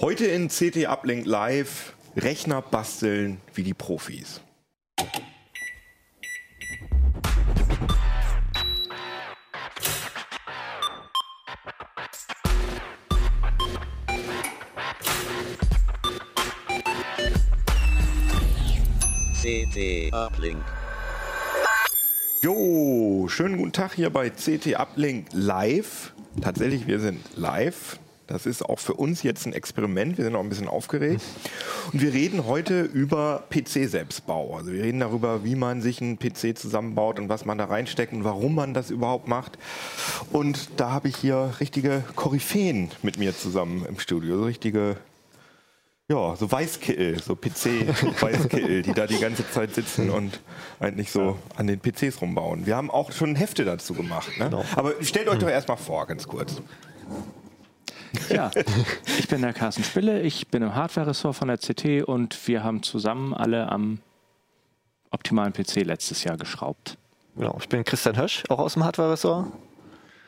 Heute in CT Uplink Live Rechner basteln wie die Profis. CT Uplink. Jo, schönen guten Tag hier bei CT Uplink Live. Tatsächlich, wir sind live. Das ist auch für uns jetzt ein Experiment. Wir sind auch ein bisschen aufgeregt. Und wir reden heute über PC-Selbstbau. Also wir reden darüber, wie man sich einen PC zusammenbaut und was man da reinsteckt und warum man das überhaupt macht. Und da habe ich hier richtige Koryphäen mit mir zusammen im Studio. So richtige ja, so Weißkittel, so PC-Weißkittel, die da die ganze Zeit sitzen und eigentlich so an den PCs rumbauen. Wir haben auch schon Hefte dazu gemacht. Ne? Genau. Aber stellt euch doch erstmal vor, ganz kurz. Ja, ich bin der Carsten Spille, ich bin im Hardware-Ressort von der CT und wir haben zusammen alle am optimalen PC letztes Jahr geschraubt. Genau, ich bin Christian Hösch, auch aus dem Hardware-Ressort.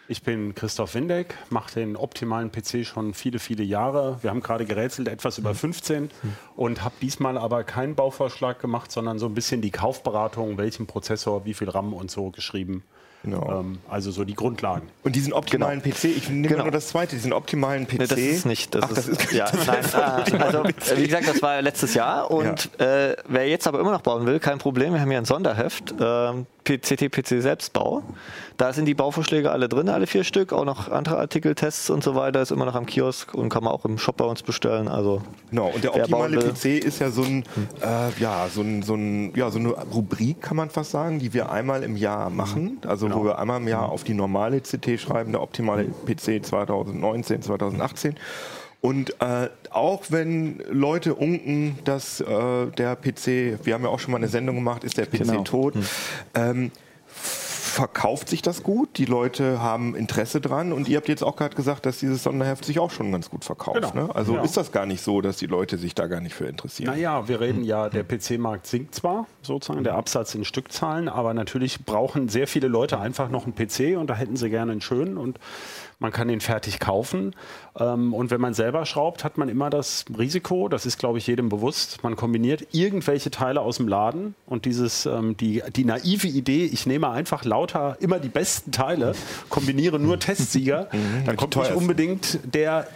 Ich bin Christoph Windeck, mache den optimalen PC schon viele, viele Jahre. Wir haben gerade gerätselt, etwas über 15 und habe diesmal aber keinen Bauvorschlag gemacht, sondern so ein bisschen die Kaufberatung, welchen Prozessor, wie viel RAM und so geschrieben. Genau. Ähm, also so die Grundlagen. Und diesen optimalen genau. PC, ich nehme genau. nur das zweite, diesen optimalen PC. Nee, das ist nicht. Das Ach, das ist, ist ja, nein, ah, also wie gesagt, das war letztes Jahr und ja. äh, wer jetzt aber immer noch bauen will, kein Problem. Wir haben hier ein Sonderheft. Ähm, CT-PC Selbstbau. Da sind die Bauvorschläge alle drin, alle vier Stück, auch noch andere Artikeltests und so weiter, ist immer noch am Kiosk und kann man auch im Shop bei uns bestellen. Also genau, und der optimale PC ist ja so ein, äh, ja, so ein, so ein, ja, so eine Rubrik, kann man fast sagen, die wir einmal im Jahr machen. Also genau. wo wir einmal im Jahr auf die normale CT schreiben, der optimale PC 2019, 2018. Und äh, auch wenn Leute unken, dass äh, der PC, wir haben ja auch schon mal eine Sendung gemacht, ist der PC genau. tot, hm. ähm, verkauft sich das gut, die Leute haben Interesse dran und ihr habt jetzt auch gerade gesagt, dass dieses Sonderheft sich auch schon ganz gut verkauft. Genau. Ne? Also ja. ist das gar nicht so, dass die Leute sich da gar nicht für interessieren? Naja, wir reden ja, der PC-Markt sinkt zwar sozusagen, der Absatz in Stückzahlen, aber natürlich brauchen sehr viele Leute einfach noch einen PC und da hätten sie gerne einen schönen und man kann den fertig kaufen. Ähm, und wenn man selber schraubt, hat man immer das Risiko, das ist, glaube ich, jedem bewusst, man kombiniert irgendwelche Teile aus dem Laden und dieses, ähm, die, die naive Idee, ich nehme einfach lauter immer die besten Teile, kombiniere nur Testsieger, mhm, dann kommt nicht unbedingt der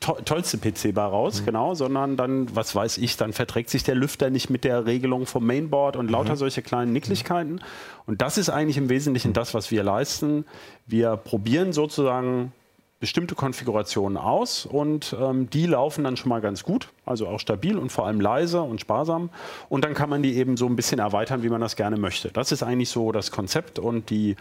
to tollste PC bei raus, mhm. genau, sondern dann, was weiß ich, dann verträgt sich der Lüfter nicht mit der Regelung vom Mainboard und lauter mhm. solche kleinen Nicklichkeiten. Und das ist eigentlich im Wesentlichen das, was wir leisten. Wir probieren sozusagen bestimmte Konfigurationen aus und ähm, die laufen dann schon mal ganz gut, also auch stabil und vor allem leise und sparsam. Und dann kann man die eben so ein bisschen erweitern, wie man das gerne möchte. Das ist eigentlich so das Konzept und die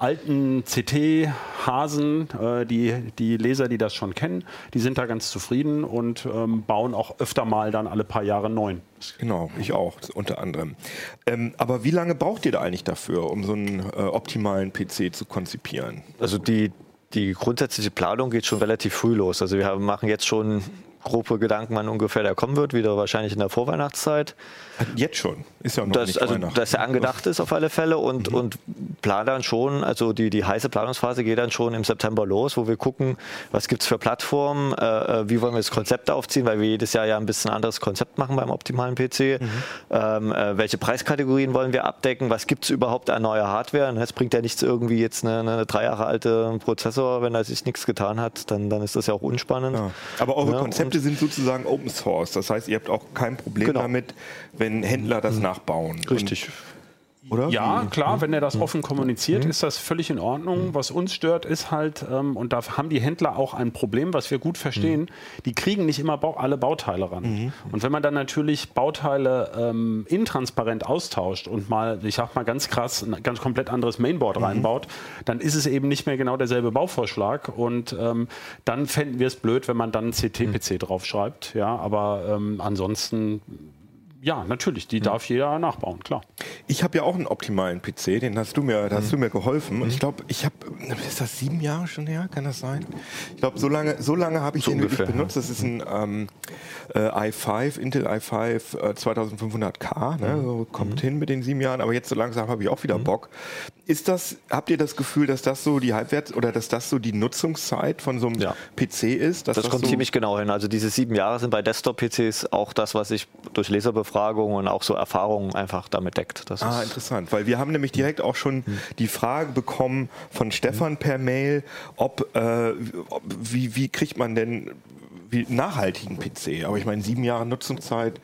alten CT-Hasen, äh, die, die Leser, die das schon kennen, die sind da ganz zufrieden und ähm, bauen auch öfter mal dann alle paar Jahre neuen. Genau, ich auch, unter anderem. Ähm, aber wie lange braucht ihr da eigentlich dafür, um so einen äh, optimalen PC zu konzipieren? Also die, die grundsätzliche Planung geht schon relativ früh los. Also wir machen jetzt schon grobe Gedanken, wann ungefähr der kommen wird, wieder wahrscheinlich in der Vorweihnachtszeit. Jetzt schon, ist ja noch das, nicht also, Dass er angedacht ist auf alle Fälle und, mhm. und plan dann schon, also die, die heiße Planungsphase geht dann schon im September los, wo wir gucken, was gibt es für Plattformen, äh, äh, wie wollen wir das Konzept aufziehen, weil wir jedes Jahr ja ein bisschen anderes Konzept machen beim optimalen PC. Mhm. Ähm, äh, welche Preiskategorien wollen wir abdecken, was gibt es überhaupt an neuer Hardware? Es bringt ja nichts irgendwie jetzt eine, eine drei Jahre alte Prozessor, wenn er sich nichts getan hat, dann, dann ist das ja auch unspannend. Ja. Aber eure ja, Konzepte sind sozusagen Open Source, das heißt, ihr habt auch kein Problem genau. damit, wenn Händler das mhm. nachbauen. Richtig. Oder? Ja, klar, wenn er das mhm. offen kommuniziert, mhm. ist das völlig in Ordnung. Was uns stört, ist halt, ähm, und da haben die Händler auch ein Problem, was wir gut verstehen, die kriegen nicht immer Bau alle Bauteile ran. Und wenn man dann natürlich Bauteile ähm, intransparent austauscht und mal, ich sag mal ganz krass, ein ganz komplett anderes Mainboard reinbaut, dann ist es eben nicht mehr genau derselbe Bauvorschlag. Und ähm, dann fänden wir es blöd, wenn man dann einen CT-PC draufschreibt. Ja, aber ähm, ansonsten ja, natürlich, die mhm. darf jeder nachbauen, klar. Ich habe ja auch einen optimalen PC, den hast du mir, mhm. hast du mir geholfen. Und mhm. ich glaube, ich habe, ist das sieben Jahre schon her? Kann das sein? Ich glaube, so lange, so lange habe ich so den ungefähr, benutzt. Das ist ein ähm, äh, i5, Intel i5 äh, 2500K. Ne? Mhm. So, kommt mhm. hin mit den sieben Jahren. Aber jetzt so langsam habe ich auch wieder Bock. Ist das, habt ihr das Gefühl, dass das so die Halbwert oder dass das so die Nutzungszeit von so einem Ja. PC ist? Dass Das, kommt so ziemlich genau hin. Also diese sieben Jahre sind bei Desktop-PCs auch das, was sich durch Leserbefragungen und auch so Erfahrungen einfach damit deckt. Das Ah, ist, interessant, weil wir haben nämlich direkt auch schon die Frage bekommen von Stefan per Mail, ob, äh, ob wie, wie kriegt man denn wie nachhaltigen PC? Aber ich meine, sieben Jahre Nutzungszeit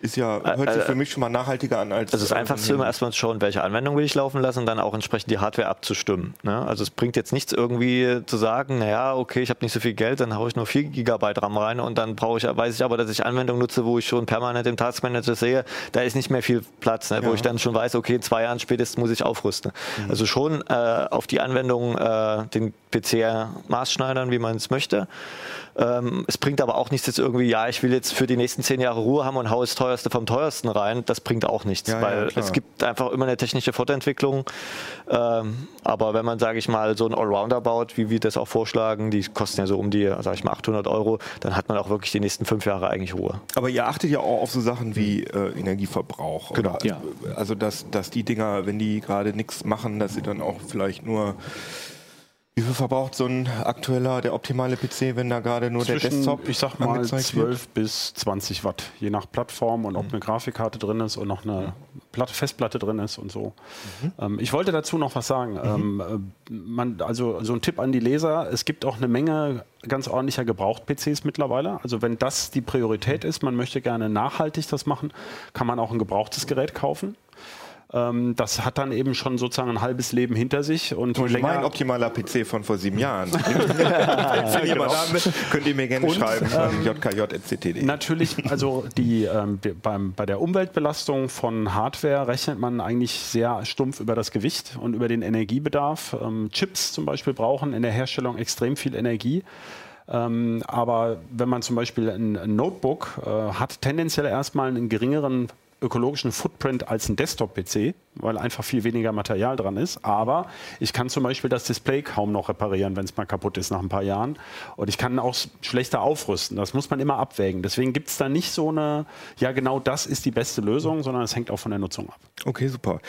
ist ja, hört sich äh, für mich schon mal nachhaltiger an als. Also das äh, Einfachste so ein- immer erstmal zu schauen, welche Anwendung will ich laufen lassen und dann auch entsprechend die Hardware abzustimmen. Ne? Also es bringt jetzt nichts irgendwie zu sagen, naja, okay, ich habe nicht so viel Geld, dann haue ich nur 4 Gigabyte RAM rein und dann brauche ich, weiß ich aber, dass ich Anwendungen nutze, wo ich schon permanent im Taskmanager sehe, da ist nicht mehr viel Platz, ne? wo Ja. ich dann schon weiß, okay, in zwei Jahren spätestens muss ich aufrüsten. Also schon äh, auf die Anwendung äh, den PC maßschneidern, wie man es möchte. Ähm, es bringt aber auch nichts jetzt irgendwie, ja, ich will jetzt für die nächsten zehn Jahre Ruhe haben und hau das teuerste vom teuersten rein. Das bringt auch nichts, Ja, ja, weil klar. es gibt einfach immer eine technische Fortentwicklung. Ähm, aber wenn man, sage ich mal, so ein Allrounder baut, wie wir das auch vorschlagen, die kosten ja so um die, sage ich mal, 800 Euro, dann hat man auch wirklich die nächsten fünf Jahre eigentlich Ruhe. Aber ihr achtet ja auch auf so Sachen wie äh, Energieverbrauch. Genau. Oder, Ja. Also, dass, dass die Dinger, wenn die gerade nichts machen, dass sie dann auch vielleicht nur. Wie viel verbraucht so ein aktueller, der optimale PC, wenn da gerade nur der Zwischen, Desktop ich sag mal, angezeigt wird? 12 bis 20 Watt, je nach Plattform und ob eine Grafikkarte drin ist und noch eine Platte, Festplatte drin ist und so. Ähm, ich wollte dazu noch was sagen. Ähm, äh, man, also so ein Tipp an die Leser, es gibt auch eine Menge ganz ordentlicher Gebraucht-PCs mittlerweile. Also wenn das die Priorität ist, man möchte gerne nachhaltig das machen, kann man auch ein gebrauchtes Gerät kaufen. Ähm, das hat dann eben schon sozusagen ein halbes Leben hinter sich und Beispiel mein optimaler PC von vor sieben Jahren. Wenn jemand da mit, könnt ihr mir gerne Und, schreiben. ähm, jkj.ct.de. Natürlich, also die, ähm, beim, bei der Umweltbelastung von Hardware rechnet man eigentlich sehr stumpf über das Gewicht und über den Energiebedarf. Ähm, Chips zum Beispiel brauchen in der Herstellung extrem viel Energie. Ähm, aber wenn man zum Beispiel ein, ein Notebook äh, hat, tendenziell erstmal einen geringeren ökologischen Footprint als ein Desktop-PC, weil einfach viel weniger Material dran ist. Aber ich kann zum Beispiel das Display kaum noch reparieren, wenn es mal kaputt ist nach ein paar Jahren. Und ich kann auch schlechter aufrüsten. Das muss man immer abwägen. Deswegen gibt es da nicht so eine, ja genau das ist die beste Lösung, sondern es hängt auch von der Nutzung ab. Okay, super.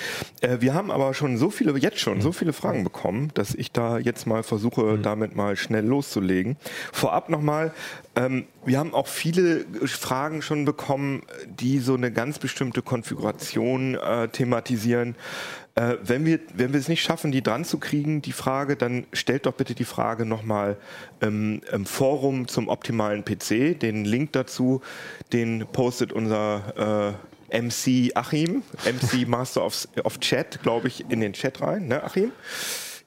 Äh, wir haben aber schon so viele, jetzt schon so viele Fragen bekommen, dass ich da jetzt mal versuche, damit mal schnell loszulegen. Vorab nochmal, ähm, wir haben auch viele Fragen schon bekommen, die so eine ganz bestimmte Konfiguration äh, thematisieren. Äh, wenn, wir, wenn wir es nicht schaffen, die dran zu kriegen, die Frage, dann stellt doch bitte die Frage nochmal ähm, im Forum zum optimalen PC. Den Link dazu, den postet unser äh, MC Achim, MC Master of, of Chat, glaube ich, in den Chat rein, ne, Achim?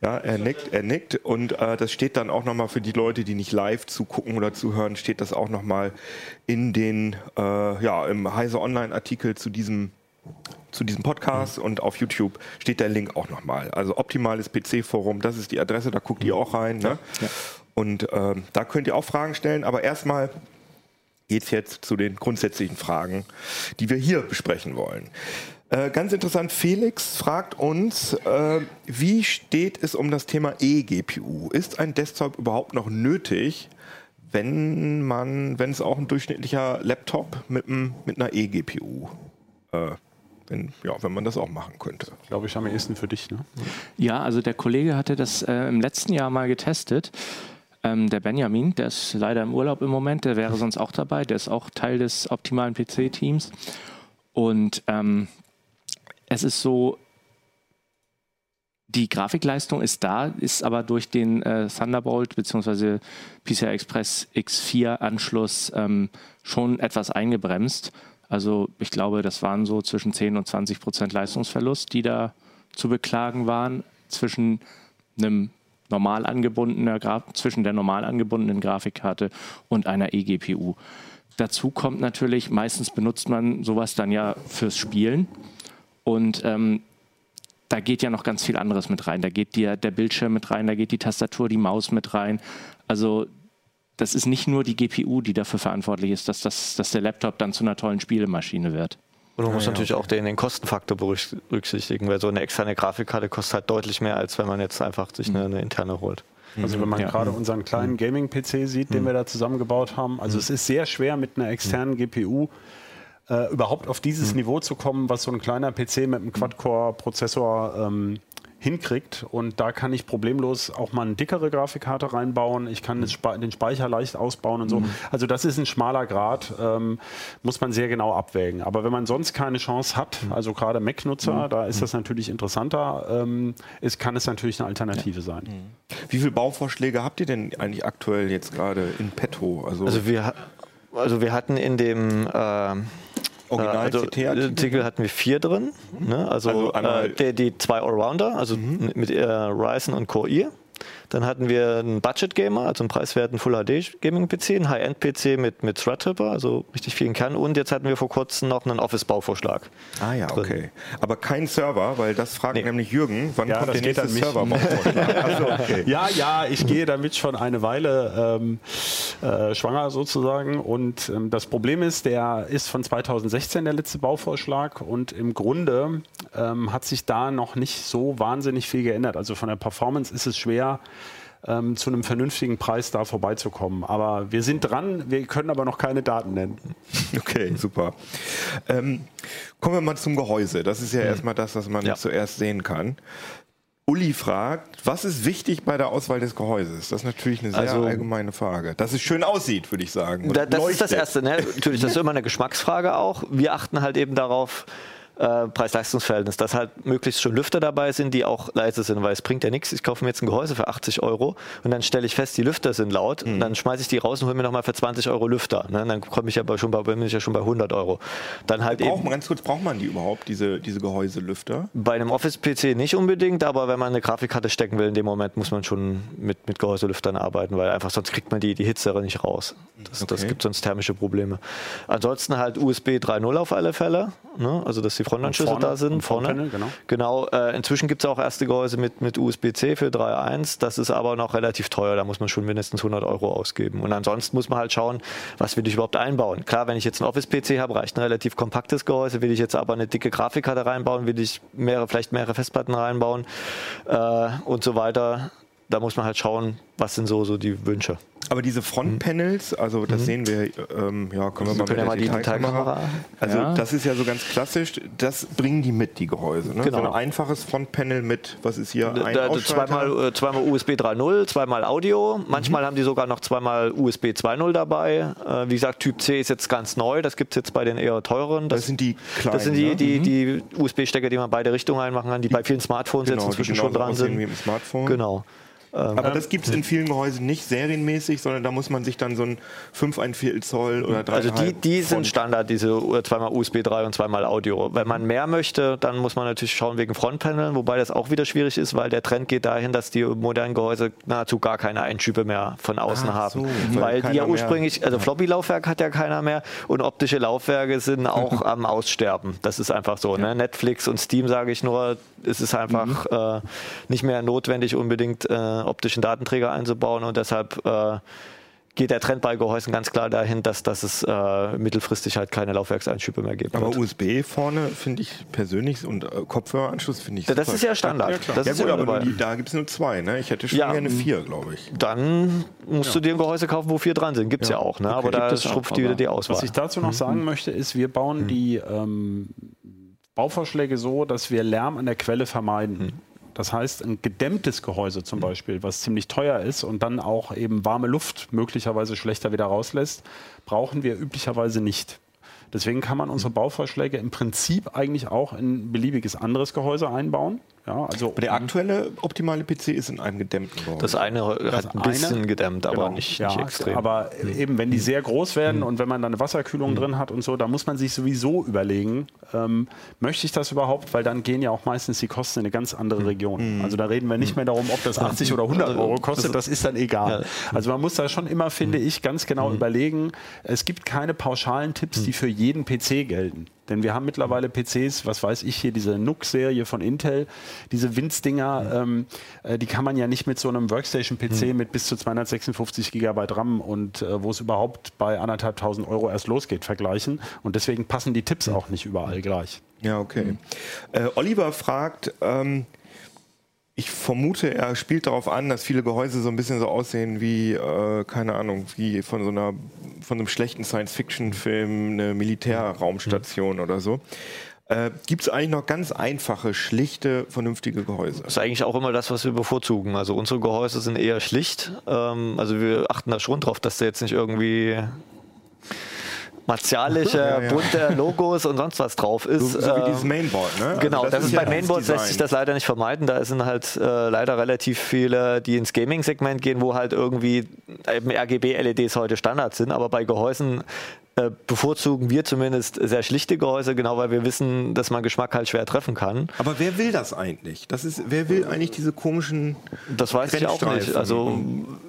Ja, er nickt, er nickt und äh, das steht dann auch nochmal für die Leute, die nicht live zugucken oder zuhören, steht das auch nochmal in den, äh, ja, im Heise Online-Artikel zu diesem zu diesem Podcast und auf YouTube steht der Link auch nochmal. Also optimales PC-Forum, das ist die Adresse, da guckt ihr auch rein. Ne? Und ähm, da könnt ihr auch Fragen stellen, aber erstmal geht es jetzt zu den grundsätzlichen Fragen, die wir hier besprechen wollen. Äh, ganz interessant, Felix fragt uns, äh, wie steht es um das Thema eGPU? Ist ein Desktop überhaupt noch nötig, wenn man, wenn es auch ein durchschnittlicher Laptop mit, einem- mit einer eGPU, äh, wenn, ja, wenn man das auch machen könnte? Glaube ich am ehesten für dich. Ne? Ja, also der Kollege hatte das äh, im letzten Jahr mal getestet. Ähm, der Benjamin, der ist leider im Urlaub im Moment, der wäre sonst auch dabei. Der ist auch Teil des optimalen PC-Teams. Und ähm, es ist so, die Grafikleistung ist da, ist aber durch den äh, Thunderbolt bzw. PCI Express X4 Anschluss ähm, schon etwas eingebremst. Also ich glaube, das waren so zwischen 10 und 20 Prozent Leistungsverlust, die da zu beklagen waren zwischen einem normal angebundener zwischen der normal angebundenen Grafikkarte und einer eGPU. Dazu kommt natürlich, meistens benutzt man sowas dann ja fürs Spielen und ähm, da geht ja noch ganz viel anderes mit rein. Da geht der, der Bildschirm mit rein, da geht die Tastatur, die Maus mit rein. Also das ist nicht nur die GPU, die dafür verantwortlich ist, dass, das, dass der Laptop dann zu einer tollen Spielemaschine wird. Und man muss ja, natürlich auch den, den Kostenfaktor berücksichtigen, weil so eine externe Grafikkarte kostet halt deutlich mehr, als wenn man jetzt einfach sich eine, eine interne holt. Also wenn man Ja. gerade unseren kleinen Gaming-PC sieht, den wir da zusammengebaut haben, also es ist sehr schwer mit einer externen GPU äh, überhaupt auf dieses Niveau zu kommen, was so ein kleiner PC mit einem Quad-Core-Prozessor ähm, hinkriegt. Und da kann ich problemlos auch mal eine dickere Grafikkarte reinbauen. Ich kann Spe den Speicher leicht ausbauen und so. Mhm. Also das ist ein schmaler Grad, ähm, muss man sehr genau abwägen. Aber wenn man sonst keine Chance hat, Mhm. also gerade Mac-Nutzer, da ist das natürlich interessanter, ähm, ist, kann es natürlich eine Alternative sein. Wie viele Bauvorschläge habt ihr denn eigentlich aktuell jetzt gerade in petto? Also, Also wir, also wir hatten in dem ähm, Original also? Artikel hatten wir vier drin. Ne? Also, Also äh, die, die zwei Allrounder, also mit äh, Ryzen und Core i. Dann hatten wir einen Budget Gamer, also einen preiswerten Full HD Gaming PC, einen High-End PC mit, mit Threadripper, also richtig vielen Kern. Und jetzt hatten wir vor kurzem noch einen Office-Bauvorschlag. ah ja, drin. okay. Aber kein Server, weil das fragt Nee. nämlich Jürgen, wann Ja, kommt das der nächste mich. Server? also, okay. Ja, ja, ich gehe damit schon eine Weile ähm, äh, schwanger sozusagen. Und ähm, das Problem ist, der ist von 2016 der letzte Bauvorschlag und im Grunde ähm, hat sich da noch nicht so wahnsinnig viel geändert. Also von der Performance ist es schwer. Ähm, zu einem vernünftigen Preis da vorbeizukommen. Aber wir sind dran, wir können aber noch keine Daten nennen. Okay, super. Ähm, kommen wir mal zum Gehäuse. Das ist ja erstmal das, was man Ja. zuerst sehen kann. Uli fragt, was ist wichtig bei der Auswahl des Gehäuses? Das ist natürlich eine sehr Also- allgemeine Frage. Dass es schön aussieht, würde ich sagen. Da, das ist das leuchtet. Erste. Ne? Natürlich, das ist immer eine Geschmacksfrage auch. Wir achten halt eben darauf, äh, Preis-Leistungs-Verhältnis, dass halt möglichst schon Lüfter dabei sind, die auch leise sind, weil es bringt ja nichts. Ich kaufe mir jetzt ein Gehäuse für 80 Euro und dann stelle ich fest, die Lüfter sind laut Mhm. und dann schmeiße ich die raus und hole mir nochmal für 20 Euro Lüfter. Ne? Dann komme ich aber schon bei, bin ich ja schon bei 100 Euro. Dann halt Braucht eben ganz kurz, braucht man die überhaupt, diese, diese Gehäuselüfter? bei einem Office-PC nicht unbedingt, aber wenn man eine Grafikkarte stecken will, in dem Moment muss man schon mit, mit Gehäuselüftern arbeiten, weil einfach sonst kriegt man die, die Hitze nicht raus. Das, das Okay. gibt sonst thermische Probleme. Ansonsten halt USB 3.0 auf alle Fälle, ne? also dass die Frontanschlüsse vorne, da sind. Vorne. Frontpanel, genau. genau äh, inzwischen gibt es auch erste Gehäuse mit, mit USB-C für 3.1. Das ist aber noch relativ teuer, da muss man schon mindestens 100 Euro ausgeben. Und ansonsten muss man halt schauen, was will ich überhaupt einbauen. Klar, wenn ich jetzt einen Office-PC habe, reicht ein relativ kompaktes Gehäuse. Will ich jetzt aber eine dicke Grafikkarte reinbauen, will ich mehrere, vielleicht mehrere Festplatten reinbauen äh, und so weiter. Da muss man halt schauen, was sind so, so die Wünsche. Aber diese Frontpanels, also das sehen wir, ähm, ja, können wir ja mal mit die der Detailkamera. Also Ja. das ist ja so ganz klassisch, das bringen die mit, die Gehäuse. Ne? Genau. So ein einfaches Frontpanel mit, was ist hier, ein Da, zweimal, äh, zweimal USB 3.0, zweimal Audio. Manchmal haben die sogar noch zweimal USB 2.0 dabei. Äh, wie gesagt, Typ C ist jetzt ganz neu. Das gibt es jetzt bei den eher teureren. Das sind die kleinen, Das sind die, ne? die, die USB-Stecker, die man beide Richtungen einmachen kann, die bei vielen Smartphones Genau, jetzt die inzwischen schon dran sind. im Smartphone. Genau. Aber das gibt es in vielen Gehäusen nicht serienmäßig, sondern da muss man sich dann so ein 5 Viertel Zoll oder 3,5 Also die, die sind Standard, diese zweimal USB 3 und zweimal Audio. Wenn man mehr möchte, dann muss man natürlich schauen wegen Frontpaneln, wobei das auch wieder schwierig ist, weil der Trend geht dahin, dass die modernen Gehäuse nahezu gar keine Einschübe mehr von außen Ach haben. so, weil die ja ursprünglich, also Floppy-Laufwerk hat ja keiner mehr und optische Laufwerke sind auch am Aussterben. Das ist einfach so. Ne? Netflix und Steam sage ich nur, es ist einfach äh, nicht mehr notwendig, unbedingt äh, optischen Datenträger einzubauen und deshalb äh, geht der Trend bei Gehäusen ganz klar dahin, dass, dass es äh, mittelfristig halt keine Laufwerkseinschübe mehr gibt. Aber USB vorne finde ich persönlich und äh, Kopfhöreranschluss finde ich das super ist ja Standard. Ja, klar. das ja ist gut, ja aber die, da gibt es nur zwei. Ne? Ich hätte schon Ja. gerne vier, glaube ich. Dann musst du dir ein Gehäuse kaufen, wo vier dran sind. Gibt es ja. auch, ne? aber da es schrumpft die wieder die Auswahl. Was ich dazu noch sagen möchte, ist, wir bauen die ähm, Bauvorschläge so, dass wir Lärm an der Quelle vermeiden. Das heißt, ein gedämmtes Gehäuse zum Beispiel, was ziemlich teuer ist und dann auch eben warme Luft möglicherweise schlechter wieder rauslässt, brauchen wir üblicherweise nicht. Deswegen kann man unsere Bauvorschläge im Prinzip eigentlich auch in ein beliebiges anderes Gehäuse einbauen. Ja, also Aber der aktuelle optimale PC ist in einem gedämmten Gehäuse. das eine hat ein bisschen eine- gedämmt, aber Genau. nicht, ja, nicht extrem. Aber eben, wenn die sehr groß werden und wenn man dann eine Wasserkühlung drin hat und so, da muss man sich sowieso überlegen, ähm, möchte ich das überhaupt? Weil dann gehen ja auch meistens die Kosten in eine ganz andere Region. Also da reden wir nicht mehr darum, ob das 80 oder 100 Euro kostet, das ist dann egal. Also man muss da schon immer, finde ich, ganz genau überlegen, es gibt keine pauschalen Tipps, die für jeden PC gelten. Denn wir haben mittlerweile PCs, was weiß ich hier, diese NUC-Serie von Intel, diese Winz-Dinger, ähm, äh, die kann man ja nicht mit so einem Workstation-PC mit bis zu 256 Gigabyte RAM und äh, wo es überhaupt bei anderthalbtausend Euro erst losgeht, vergleichen. Und deswegen passen die Tipps auch nicht überall gleich. Ja, okay. Äh, Oliver fragt, ähm, ich vermute, er spielt darauf an, dass viele Gehäuse so ein bisschen so aussehen wie, äh, keine Ahnung, wie von so einer, von einem schlechten Science-Fiction-Film eine Militärraumstation oder so. Äh, Gibt es eigentlich noch ganz einfache, schlichte, vernünftige Gehäuse? Das ist eigentlich auch immer das, was wir bevorzugen. Also unsere Gehäuse sind eher schlicht. Ähm, also wir achten da schon drauf, dass der jetzt nicht irgendwie martialische, Ja, ja. bunte Logos und sonst was drauf ist. So, so wie Ähm, dieses Mainboard, ne? Also Genau, das, ist ja bei Mainboards das lässt sich das leider nicht vermeiden. Da sind halt äh, leider relativ viele, die ins Gaming-Segment gehen, wo halt irgendwie eben RGB-LEDs heute Standard sind. Aber bei Gehäusen äh, bevorzugen wir zumindest sehr schlichte Gehäuse, genau weil wir wissen, dass man Geschmack halt schwer treffen kann. Aber wer will das eigentlich? Das ist, wer will eigentlich diese komischen. Das weiß ich auch nicht. Also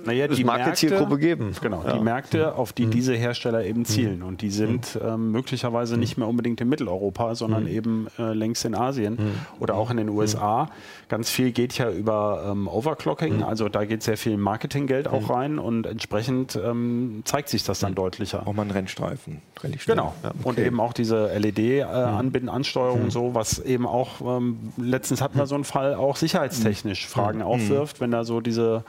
Naja, es mag eine Zielgruppe geben. Genau, Ja. die Märkte, auf die diese Hersteller eben zielen. Und die sind ähm, möglicherweise nicht mehr unbedingt in Mitteleuropa, sondern eben äh, längst in Asien oder auch in den USA. Ganz viel geht ja über ähm, Overclocking, also da geht sehr viel Marketinggeld auch rein und entsprechend ähm, zeigt sich das dann deutlicher. Auch mal einen Rennstreifen. Relativ schnell. Genau. Ja, Und okay. eben auch diese LED-Anbinden, Ansteuerung und so, was eben auch, ähm, letztens hatten wir so einen Fall, auch sicherheitstechnisch Fragen aufwirft, wenn da so diese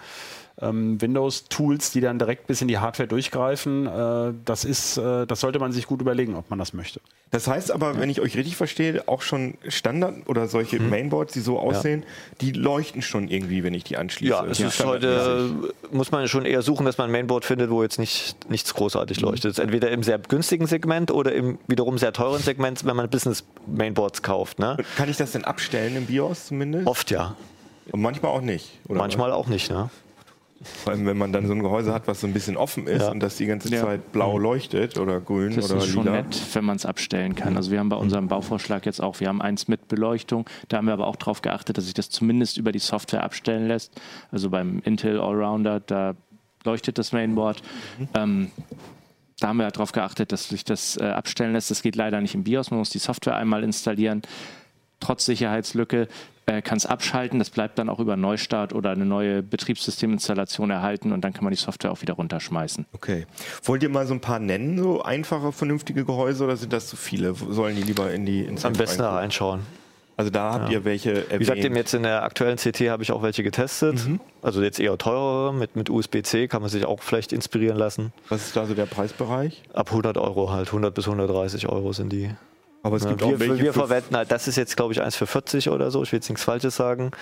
ähm, Windows-Tools, die dann direkt bis in die Hardware durchgreifen, äh, das ist, äh, das sollte man sich gut überlegen, ob man das möchte. Das heißt aber, wenn ich euch richtig verstehe, auch schon Standard oder solche Mhm. Mainboards, die so aussehen, die leuchten schon irgendwie, wenn ich die anschließe. Ja, es ist heute, muss man schon eher suchen, dass man ein Mainboard findet, wo jetzt nicht, nichts großartig leuchtet. Es ist entweder im sehr günstigen Segment oder im wiederum sehr teuren Segment, wenn man Business-Mainboards kauft. Ne? Kann ich das denn abstellen im BIOS zumindest? Oft ja, Und manchmal auch nicht. Oder manchmal auch nicht. Ne? Vor allem, wenn man dann so ein Gehäuse hat, was so ein bisschen offen ist Ja. und das die ganze Ja. Zeit blau leuchtet oder grün Das oder ist schon lila. nett, wenn man es abstellen kann. Also wir haben bei unserem Bauvorschlag jetzt auch, wir haben eins mit Beleuchtung. Da haben wir aber auch darauf geachtet, dass sich das zumindest über die Software abstellen lässt. Also beim Intel Allrounder, da leuchtet das Mainboard. Ähm, da haben wir darauf geachtet, dass sich das äh, abstellen lässt. Das geht leider nicht im BIOS. Man muss die Software einmal installieren. Trotz Sicherheitslücke äh, kann es abschalten. Das bleibt dann auch über Neustart oder eine neue Betriebssysteminstallation erhalten und dann kann man die Software auch wieder runterschmeißen. Okay. Wollt ihr mal so ein paar nennen, so einfache, vernünftige Gehäuse oder sind das zu viele? Sollen die lieber in die ins Am besten reinschauen. Also da habt ihr welche erwähnt. Wie gesagt, eben jetzt in der aktuellen CT habe ich auch welche getestet. Also jetzt eher teurere mit, mit USB-C, kann man sich auch vielleicht inspirieren lassen. Was ist da so der Preisbereich? Ab 100 Euro halt, 100 bis 130 Euro sind die. Aber es Ja, gibt wir, auch welche wir verwenden halt, das ist jetzt glaube ich eins für 40 oder so, ich will jetzt nichts Falsches sagen.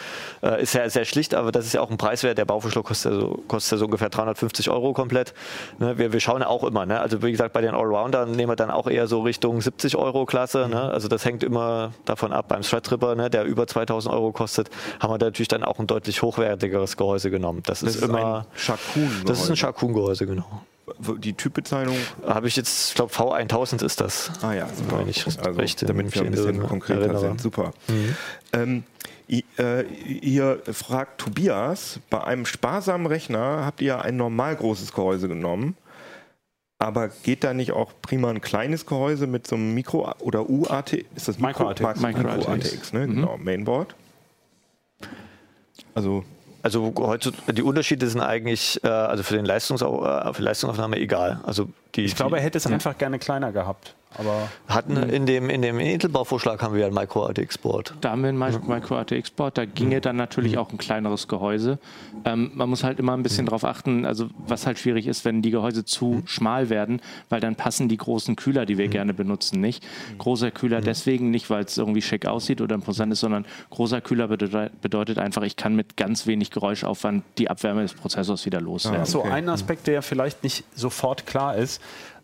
Äh, ist ja sehr schlicht, aber das ist ja auch ein Preiswert. Der Bauverschluck kostet ja so, kostet ja so ungefähr 350 Euro komplett. Ne, wir, wir schauen ja auch immer, ne? also wie gesagt, bei den Allroundern nehmen wir dann auch eher so Richtung 70 Euro Klasse. Ne? Also das hängt immer davon ab. Beim Threadripper, ne, der über 2000 Euro kostet, haben wir da natürlich dann auch ein deutlich hochwertigeres Gehäuse genommen. Das, Das ist ist immer, ein Chacun. das ist ein Chacun-Gehäuse, genau. Die Typbezeichnung. Habe ich jetzt, ich glaube V1000 ist das. Ah ja, super. Wenn ich also, recht damit wir ein bisschen konkreter erinnere. sind. Super. Ähm, i- äh, ihr fragt Tobias, bei einem sparsamen Rechner habt ihr ein normal großes Gehäuse genommen. Aber geht da nicht auch prima ein kleines Gehäuse mit so einem Mikro- oder UAT? Ist das Micro Mikro- ATX. Micro Micro ATX. ATX, ne? Mhm. Genau, Mainboard. Also, Also heute, die Unterschiede sind eigentlich, äh, also für den Leistungsau äh, für Leistungsaufnahme egal. Also die, Ich glaube, er hätte es einfach gerne kleiner gehabt. Aber hatten in dem in dem Intel-Bauvorschlag haben wir ja ein Micro ATX-Board. Da haben wir ein Mi- Micro ATX-Board, da ginge dann natürlich auch ein kleineres Gehäuse. Ähm, man muss halt immer ein bisschen drauf achten, also was halt schwierig ist, wenn die Gehäuse zu schmal werden, weil dann passen die großen Kühler, die wir gerne benutzen, nicht. Großer Kühler deswegen nicht, weil es irgendwie schick aussieht oder imposant ist, sondern großer Kühler bedeutet, bedeutet einfach, ich kann mit ganz wenig Geräuschaufwand die Abwärme des Prozessors wieder loswerden. So, Okay. ein Aspekt, der vielleicht nicht sofort klar ist.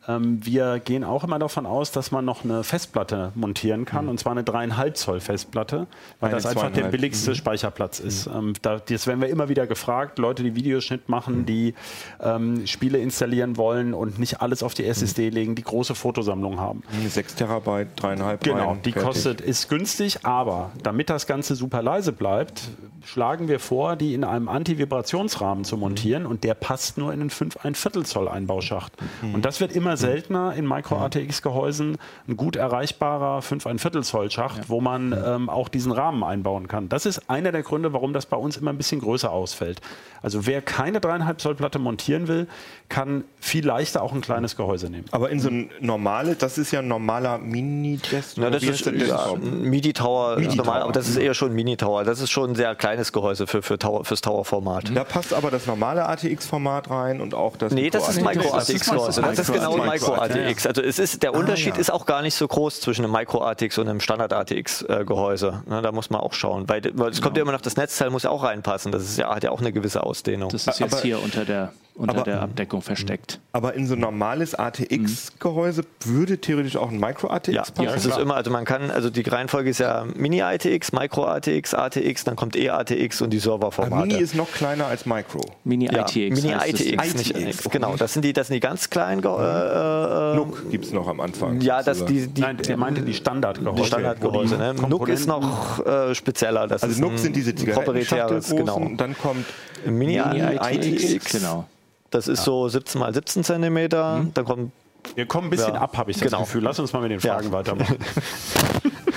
Ähm, wir gehen auch immer davon aus, dass man noch eine Festplatte montieren kann, und zwar eine 3,5 Zoll Festplatte, weil Eine das einfach der billigste Speicherplatz ist. Ähm, da, das werden wir immer wieder gefragt, Leute, die Videoschnitt machen, die ähm, Spiele installieren wollen und nicht alles auf die SSD legen, die große Fotosammlung haben. 6 Terabyte, dreieinhalb Genau, rein, die fertig. kostet, ist günstig, aber damit das Ganze super leise bleibt, schlagen wir vor, die in einem Anti-Vibrationsrahmen zu montieren und der passt nur in einen 5 ein Viertel Zoll Einbauschacht. Und das wird immer seltener in Micro-ATX-Gehäusen, ein gut erreichbarer 5 ein Viertel Zoll Schacht, wo man ähm, auch diesen Rahmen einbauen kann. Das ist einer der Gründe, warum das bei uns immer ein bisschen größer ausfällt. Also wer keine 3,5 Zoll Platte montieren will, kann viel leichter auch ein kleines Gehäuse nehmen. Aber in so ein normales, das ist ja ein normaler Mini-Desktop. Na, das ist ja, ein MIDI-Tower, MIDI-Tower. normal, aber das ist eher schon ein Mini-Tower. Das ist schon sehr klein kleines Gehäuse für, für Tower, fürs Tower-Format. Da passt aber das normale ATX-Format rein und auch das Nee, das ist Micro-ATX. Micro das ist genau ein Micro ATX. Also es ist der Unterschied ja. ist auch gar nicht so groß zwischen einem Micro ATX und einem Standard ATX äh. Ne, da muss man auch schauen, weil, weil es kommt ja immer noch das Netzteil muss ja auch reinpassen. Das ist ja hat ja auch eine gewisse Ausdehnung. Das ist jetzt Aber- hier unter der, unter aber- der Abdeckung versteckt. Aber in so ein normales ATX-Gehäuse würde theoretisch auch ein Micro-ATX ja, passen? das ist immer, also man kann, also die Reihenfolge ist ja Mini ATX, Micro ATX, ATX, dann kommt E ATX und die Serverformate. Mini ist noch kleiner als Micro. Mini ja, ITX. Mini heißt es. ITX, nicht ITX. Genau, das sind die, das sind die ganz kleinen. Ge- Äh, äh, Nook gibt es noch am Anfang. ja, das die, die, Nein, der meinte die Standardgehäuse. die Standardgehäuse. Ne? Nook ist noch äh, spezieller. Das Also Nook ein sind diese proprietäres, genau. und dann kommt Mini, Mini ITX, ITX, genau. Das ist so 17 mal 17 Zentimeter. Dann kommt Wir kommen ein bisschen Ja, ab, habe ich das genau. Gefühl. Lass uns mal mit den Ja. Fragen weitermachen.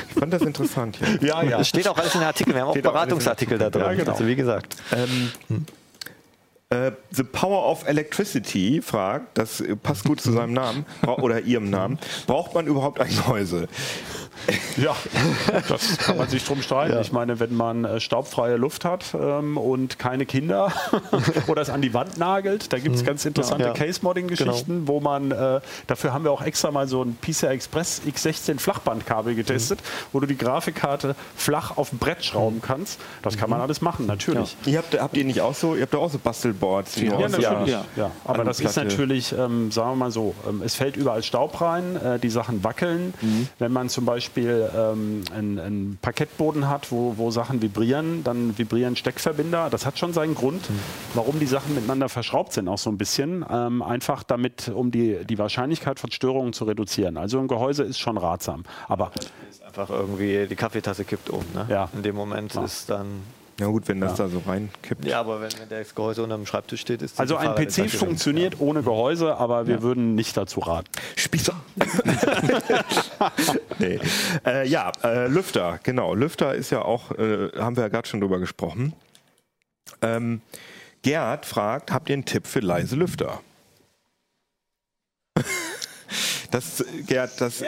Ich fand das interessant hier. Ja, ja. Das steht auch alles in den Artikeln. Wir haben auch Steht auch Beratungsartikel da drin. Ja, genau. Also wie gesagt. Äh, The Power of Electricity fragt, das passt gut zu seinem Namen oder ihrem Namen, braucht man überhaupt ein Gehäuse? Ja, das kann man sich drum streiten. Ich meine, wenn man äh, staubfreie Luft hat ähm, und keine Kinder oder es an die Wand nagelt, da gibt es ganz interessante Ja. Case-Modding-Geschichten, wo man, äh, dafür haben wir auch extra mal so ein PCI Express X16 Flachbandkabel getestet, wo du die Grafikkarte flach auf ein Brett schrauben kannst. Das kann man alles machen, natürlich. Ihr habt, habt ihr nicht auch so, ihr habt auch so Bastelboards? Ja, natürlich. Ja. Ja. Aber das ist Aluplatte. natürlich, ähm, sagen wir mal so, ähm, es fällt überall Staub rein, äh, die Sachen wackeln. Wenn man zum Beispiel ähm, einen, einen Parkettboden hat, wo, wo Sachen vibrieren, dann vibrieren Steckverbinder. Das hat schon seinen Grund, warum die Sachen miteinander verschraubt sind, auch so ein bisschen. Ähm, einfach damit, um die, die Wahrscheinlichkeit von Störungen zu reduzieren. Also ein Gehäuse ist schon ratsam. Aber Einfach irgendwie die Kaffeetasse kippt um. Ne? Ja. In dem Moment Ja. ist dann. Ja gut, wenn das da so reinkippt. Ja, aber wenn, wenn das Gehäuse unter dem Schreibtisch steht, ist die also ein PC funktioniert ohne Gehäuse, aber wir würden nicht dazu raten. Spießer. nee. äh, ja, äh, Lüfter, genau. Lüfter ist ja auch, äh, haben wir ja gerade schon drüber gesprochen. Ähm, Gerd fragt, habt ihr einen Tipp für leise Lüfter? Das, Gerd, das,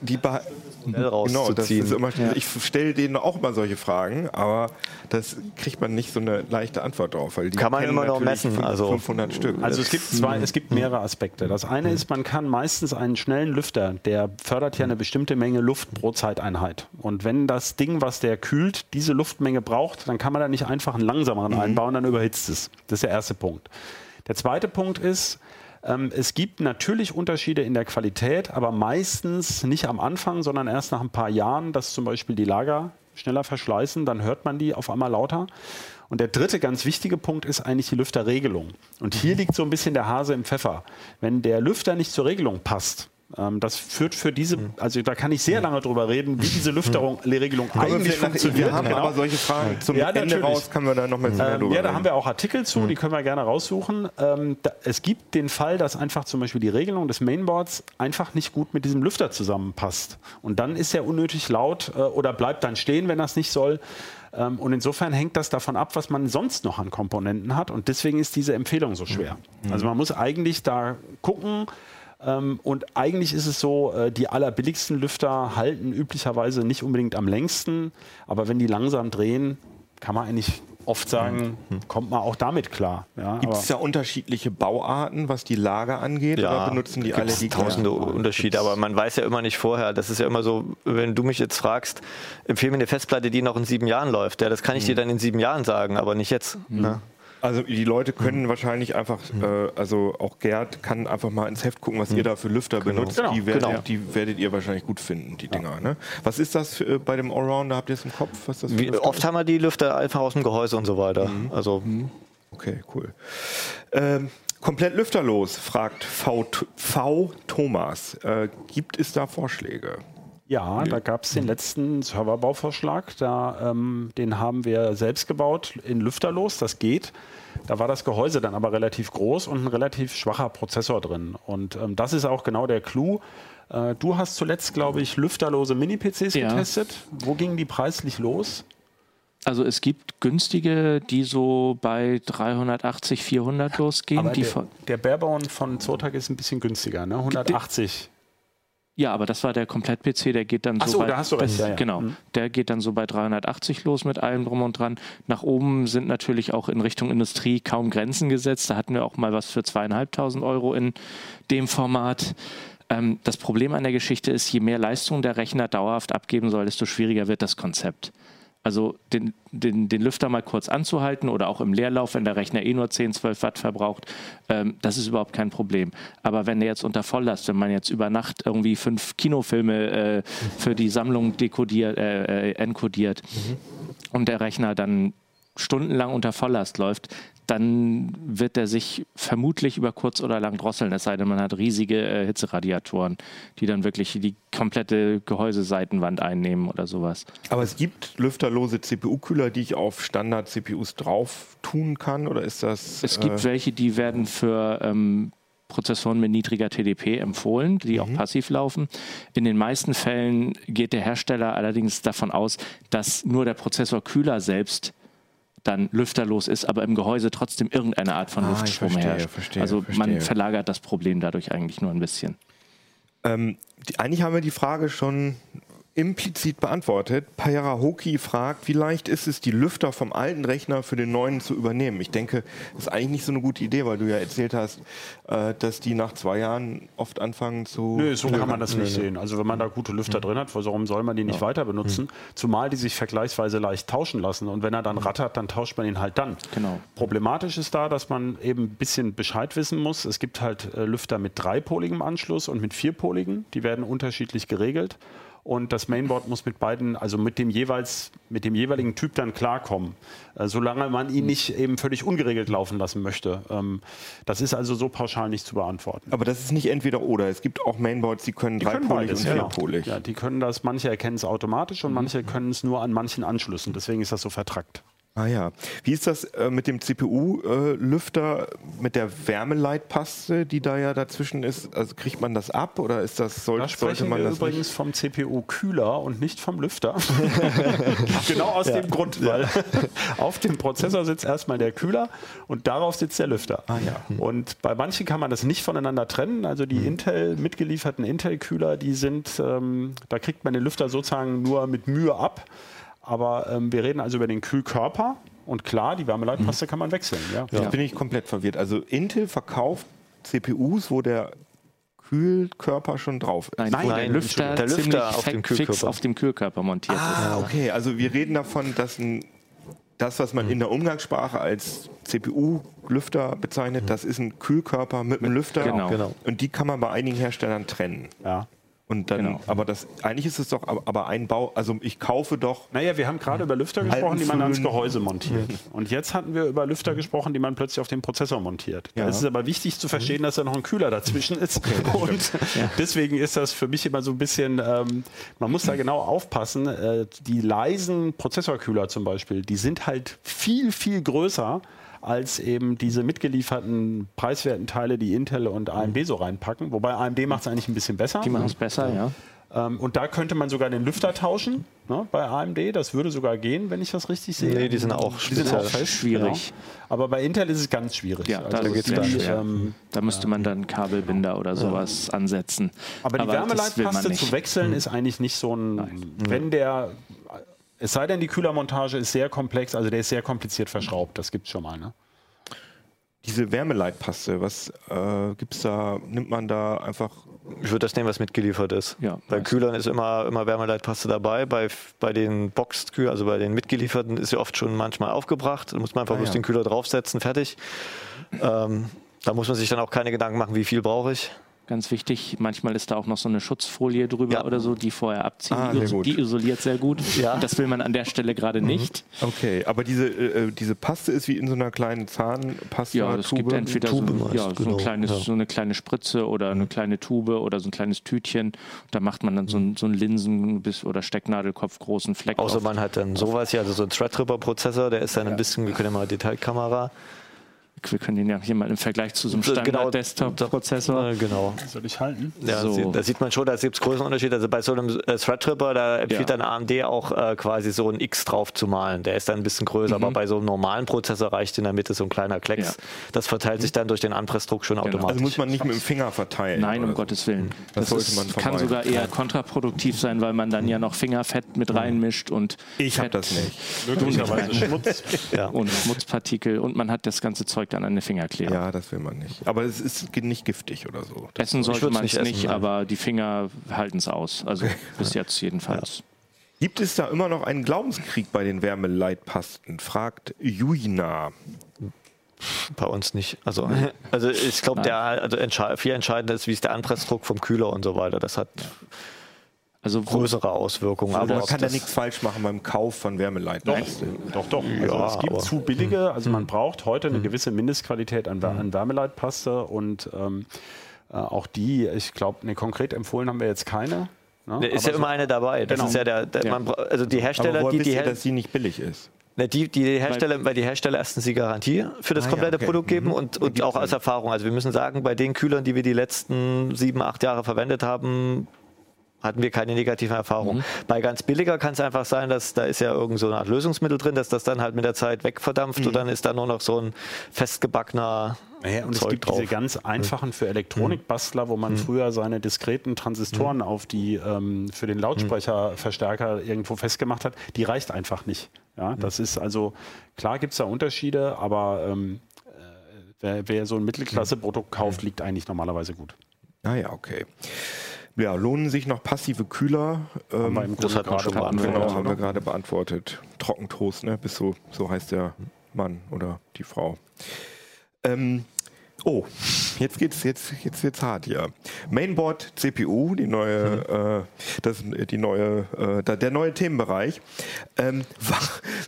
die Ba- Modell Genau, das rauszuziehen. ist immer, ich stelle denen auch mal solche Fragen, aber das kriegt man nicht so eine leichte Antwort drauf. Weil die Kann man immer noch messen, fünf- also- 500 Stück. Also es gibt zwei, es gibt mehrere Aspekte. Das eine ist, man kann meistens einen schnellen Lüfter, der fördert ja eine bestimmte Menge Luft pro Zeiteinheit. Und wenn das Ding, was der kühlt, diese Luftmenge braucht, dann kann man da nicht einfach einen langsameren einbauen, dann überhitzt es. Das ist der erste Punkt. Der zweite Punkt ist, ähm, es gibt natürlich Unterschiede in der Qualität, aber meistens nicht am Anfang, sondern erst nach ein paar Jahren, dass zum Beispiel die Lager schneller verschleißen, dann hört man die auf einmal lauter. Und der dritte ganz wichtige Punkt ist eigentlich die Lüfterregelung. Und hier liegt so ein bisschen der Hase im Pfeffer. Wenn der Lüfter nicht zur Regelung passt, das führt für diese, also da kann ich sehr lange drüber reden, wie diese Lüfterung, Regelung Kommen wir eigentlich funktioniert. wir haben Genau. aber solche Fragen zum Ja, Ende natürlich. raus, können wir da noch mal mehr Ähm, drüber ja, da reden. haben wir auch Artikel zu, die können wir gerne raussuchen. Ähm, da, es gibt den Fall, dass einfach zum Beispiel die Regelung des Mainboards einfach nicht gut mit diesem Lüfter zusammenpasst. Und dann ist er unnötig laut äh, oder bleibt dann stehen, wenn das nicht soll. Ähm, und insofern hängt das davon ab, was man sonst noch an Komponenten hat. Und deswegen ist diese Empfehlung so schwer. Also man muss eigentlich da gucken. Ähm, und eigentlich ist es so, äh, die allerbilligsten Lüfter halten üblicherweise nicht unbedingt am längsten. Aber wenn die langsam drehen, kann man eigentlich oft sagen, kommt man auch damit klar. Ja, Gibt es da unterschiedliche Bauarten, was die Lager angeht? oder benutzen die alle die tausende gleichen? Unterschiede, aber man weiß ja immer nicht vorher. Das ist ja immer so, wenn du mich jetzt fragst, empfehle mir eine Festplatte, die noch in sieben Jahren läuft. Ja, das kann ich dir dann in sieben Jahren sagen, aber nicht jetzt. Ne? Also die Leute können wahrscheinlich einfach, äh, also auch Gerd kann einfach mal ins Heft gucken, was ihr da für Lüfter benutzt. Genau, die, werdet, genau. die werdet ihr wahrscheinlich gut finden, die Dinger. Ne? Was ist das für, äh, bei dem Allrounder? Habt ihr es im Kopf? Was das für Wie, oft haben wir die Lüfter einfach aus dem Gehäuse und so weiter. Also Okay, cool. Ähm, komplett lüfterlos, fragt V. V. Thomas. Äh, gibt es da Vorschläge? Ja, da gab es den letzten Serverbauvorschlag. Da, ähm, den haben wir selbst gebaut in Lüfterlos. Das geht. Da war das Gehäuse dann aber relativ groß und ein relativ schwacher Prozessor drin. Und ähm, das ist auch genau der Clou. Äh, du hast zuletzt, glaube ich, lüfterlose Mini-PCs Ja. getestet. Wo gingen die preislich los? Also es gibt günstige, die so bei 380, 400 losgehen. Aber der, der Barebone von Zotac ist ein bisschen günstiger, ne? 180. Ja, aber das war der Komplett-PC, der geht dann Ach so so, bei, da hast du recht, das, ja, ja. genau, Mhm. der geht dann so bei 380 los mit allem drum und dran. Nach oben sind natürlich auch in Richtung Industrie kaum Grenzen gesetzt. Da hatten wir auch mal was für zweieinhalbtausend Euro in dem Format. Ähm, das Problem an der Geschichte ist, je mehr Leistung der Rechner dauerhaft abgeben soll, desto schwieriger wird das Konzept. Also den, den, den Lüfter mal kurz anzuhalten oder auch im Leerlauf, wenn der Rechner eh nur 10, 12 Watt verbraucht, ähm, das ist überhaupt kein Problem. Aber wenn der jetzt unter Volllast, wenn man jetzt über Nacht irgendwie fünf Kinofilme äh, für die Sammlung dekodiert, äh, äh, enkodiert und der Rechner dann stundenlang unter Volllast läuft, dann wird er sich vermutlich über kurz oder lang drosseln, es sei denn, man hat riesige äh, Hitzeradiatoren, die dann wirklich die komplette Gehäuseseitenwand einnehmen oder sowas. Aber es gibt lüfterlose CPU-Kühler, die ich auf Standard-CPUs drauf tun kann, oder ist das... Es gibt äh, welche, die werden für ähm, Prozessoren mit niedriger TDP empfohlen, die auch passiv laufen. In den meisten Fällen geht der Hersteller allerdings davon aus, dass nur der Prozessorkühler selbst dann lüfterlos ist, aber im Gehäuse trotzdem irgendeine Art von Ah, Luftstrom verstehe, herrscht. verstehe, also verstehe. man verlagert das Problem dadurch eigentlich nur ein bisschen. Ähm, die, eigentlich haben wir die Frage schon implizit beantwortet. Payara Hoki fragt, wie leicht ist es, die Lüfter vom alten Rechner für den neuen zu übernehmen? Ich denke, das ist eigentlich nicht so eine gute Idee, weil du ja erzählt hast, äh, dass die nach zwei Jahren oft anfangen zu... Nö, so kann man das nicht sehen. Also wenn man da gute Lüfter drin hat, warum soll man die nicht weiter benutzen? Zumal die sich vergleichsweise leicht tauschen lassen. Und wenn er dann rattert, dann tauscht man ihn halt dann. Genau. Problematisch ist da, dass man eben ein bisschen Bescheid wissen muss. Es gibt halt äh, Lüfter mit dreipoligem Anschluss und mit vierpoligen. Die werden unterschiedlich geregelt. Und das Mainboard muss mit beiden, also mit dem jeweils, mit dem jeweiligen Typ dann klarkommen, äh, solange man ihn nicht eben völlig ungeregelt laufen lassen möchte. Ähm, das ist also so pauschal nicht zu beantworten. Aber das ist nicht entweder oder. Es gibt auch Mainboards, die können Die können dreipolig beides, und ja. vierpolig. Ja, die können das, manche erkennen es automatisch und manche können es nur an manchen Anschlüssen. Deswegen ist das so vertrackt. Ah ja. Wie ist das äh, mit dem CPU-Lüfter, mit der Wärmeleitpaste, die da ja dazwischen ist? Also kriegt man das ab oder ist das, soll, Da sollte man wir das übrigens vom CPU-Kühler und nicht vom Lüfter. genau aus dem Grund, weil auf dem Prozessor sitzt erstmal der Kühler und darauf sitzt der Lüfter. Ah, ja. Hm. Und bei manchen kann man das nicht voneinander trennen. Also die Intel mitgelieferten Intel-Kühler, die sind, ähm, da kriegt man den Lüfter sozusagen nur mit Mühe ab. Aber ähm, wir reden also über den Kühlkörper. Und klar, die Wärmeleitpaste kann man wechseln. Ja. Jetzt bin ich komplett verwirrt. Also Intel verkauft CPUs, wo der Kühlkörper schon drauf ist. Nein, Nein, der Lüfter, der Lüfter auf dem fix Kühlkörper. auf dem Kühlkörper montiert ist. Ah, okay. Also wir reden davon, dass ein, das, was man in der Umgangssprache als CPU-Lüfter bezeichnet, das ist ein Kühlkörper mit einem Lüfter. Genau. Genau. Und die kann man bei einigen Herstellern trennen. Ja. Und dann, Genau. aber das, eigentlich ist es doch aber, ein Bau, also ich kaufe doch Naja, wir haben gerade über Lüfter gesprochen, die man ans. Gehäuse montiert. Und jetzt hatten wir über Lüfter gesprochen, die man plötzlich auf den Prozessor montiert. Da Ja. ist es aber wichtig zu verstehen, dass da noch ein Kühler dazwischen ist. Und deswegen ist das für mich immer so ein bisschen, ähm, man muss da genau aufpassen. Äh, die leisen Prozessorkühler zum Beispiel, die sind halt viel, viel größer als eben diese mitgelieferten preiswerten Teile, die Intel und AMD so reinpacken. Wobei AMD macht es eigentlich ein bisschen besser. Die machen es besser, ja. Ähm, und da könnte man sogar den Lüfter tauschen ne, bei AMD. Das würde sogar gehen, wenn ich das richtig sehe. Nee, die sind auch die sind auch fest, Schwierig. Genau. Aber bei Intel ist es ganz schwierig. Ja, da also geht's die, dann ähm, Da müsste man dann Kabelbinder oder sowas ansetzen. aber die Wärmeleitpaste zu wechseln ist eigentlich nicht so ein. Wenn der. Es sei denn, die Kühlermontage ist sehr komplex, also der ist sehr kompliziert verschraubt. Das gibt es schon mal. Ne? diese Wärmeleitpaste. Was äh, gibt's da? Nimmt man da einfach Ich würde das nehmen, was mitgeliefert ist. Ja, bei meist. Kühlern ist immer, immer Wärmeleitpaste dabei. Bei, bei den Boxed-Kühlern, also bei den mitgelieferten, ist sie oft schon manchmal aufgebracht. Da muss man einfach Ah, bloß ja. den Kühler draufsetzen, fertig. Ähm, da muss man sich dann auch keine Gedanken machen, wie viel brauche ich. Ganz wichtig, manchmal ist da auch noch so eine Schutzfolie drüber Ja. oder so, die vorher abziehen. Ah, die, isoliert sehr gut. Ja. Das will man an der Stelle gerade nicht. Okay, aber diese, äh, diese Paste ist wie in so einer kleinen Zahnpasta. Ja, es gibt Tube. entweder so, meist, ja, so, genau, ein kleines, ja. so eine kleine Spritze oder eine kleine Tube oder so ein kleines Tütchen. Da macht man dann so, einen- so einen Linsen- bis oder Stecknadelkopf großen Fleck Außer auf. man hat dann sowas hier, also so ein Threadripper-Prozessor, der ist dann ein bisschen, wir können ja mal Detailkamera. Wir können den ja hier mal im Vergleich zu so einem Genau. Standard-Desktop-Prozessor. Äh, Genau. Soll ich halten? Ja, So. da sieht man schon, da gibt es Größenunterschiede. Also bei so einem äh, Threadripper, da empfiehlt Ja. dann AMD auch äh, quasi so ein X drauf zu malen. Der ist dann ein bisschen größer, aber bei so einem normalen Prozessor reicht in der Mitte so ein kleiner Klecks. Ja. Das verteilt sich dann durch den Anpressdruck schon automatisch. Also muss man nicht mit dem Finger verteilen. Nein, um so. Gottes Willen. Das sollte man kann sogar eher kontraproduktiv sein, weil man dann ja noch Fingerfett mit reinmischt und Ich habe das nicht. Möglicherweise Schmutz. ja. und Schmutzpartikel und man hat das ganze Zeug dann an den Fingerkleber. Ja, das will man nicht. Aber es ist nicht giftig oder so. Essen sollte man es essen, nicht, nein. aber die Finger halten es aus. Also bis jetzt jedenfalls. Gibt es da immer noch einen Glaubenskrieg bei den Wärmeleitpasten? Fragt Juina. Bei uns nicht. Also, also ich glaube, der also entsche viel entscheidender ist, wie ist der Anpressdruck vom Kühler und so weiter. Das hat Also größere Auswirkungen. Aber Aber man kann da das- nichts falsch machen beim Kauf von Wärmeleitpasten. Doch, doch. Also Ja, es gibt aber- zu billige, also man braucht heute eine gewisse Mindestqualität an, Wär- an Wärmeleitpaste und ähm, äh, auch die, ich glaube, ne, konkret empfohlen haben wir jetzt keine. Ne? Da ist Aber ja immer so- eine dabei. Das Genau. ist ja der, der Ja. Man, also die Aber Hersteller, woher die, die, ihr, Her- dass die nicht billig ist? Ne, die, die Hersteller, weil die Hersteller erstens die Garantie für das Ah, ja, komplette okay. Produkt geben Mhm. und, und auch aus Erfahrung. Also wir müssen sagen, bei den Kühlern, die wir die letzten sieben, acht Jahre verwendet haben, hatten wir keine negativen Erfahrungen. Mhm. Bei ganz billiger kann es einfach sein, dass da ist ja irgend so eine Art Lösungsmittel drin, dass das dann halt mit der Zeit wegverdampft Mhm. und dann ist da nur noch so ein festgebackener Naja, und es Zeug gibt drauf. diese ganz einfachen für Elektronikbastler, wo man früher seine diskreten Transistoren auf die ähm, für den Lautsprecherverstärker irgendwo festgemacht hat. Die reicht einfach nicht. Ja, das ist also klar gibt es da Unterschiede, aber ähm, äh, wer, wer so ein Mittelklasse-Produkt kauft, liegt eigentlich normalerweise gut. Ah ja, okay. Ja, lohnen sich noch passive Kühler? Ähm, das hat man schon gerade beantwortet. genau, haben wir ne? gerade beantwortet. Trockentoast, ne? Bis so, so heißt der Mann oder die Frau. Ähm, oh, jetzt geht's jetzt jetzt jetzt hart hier. Mainboard CPU, die neue, äh, das, die neue, äh, der neue Themenbereich. Ähm,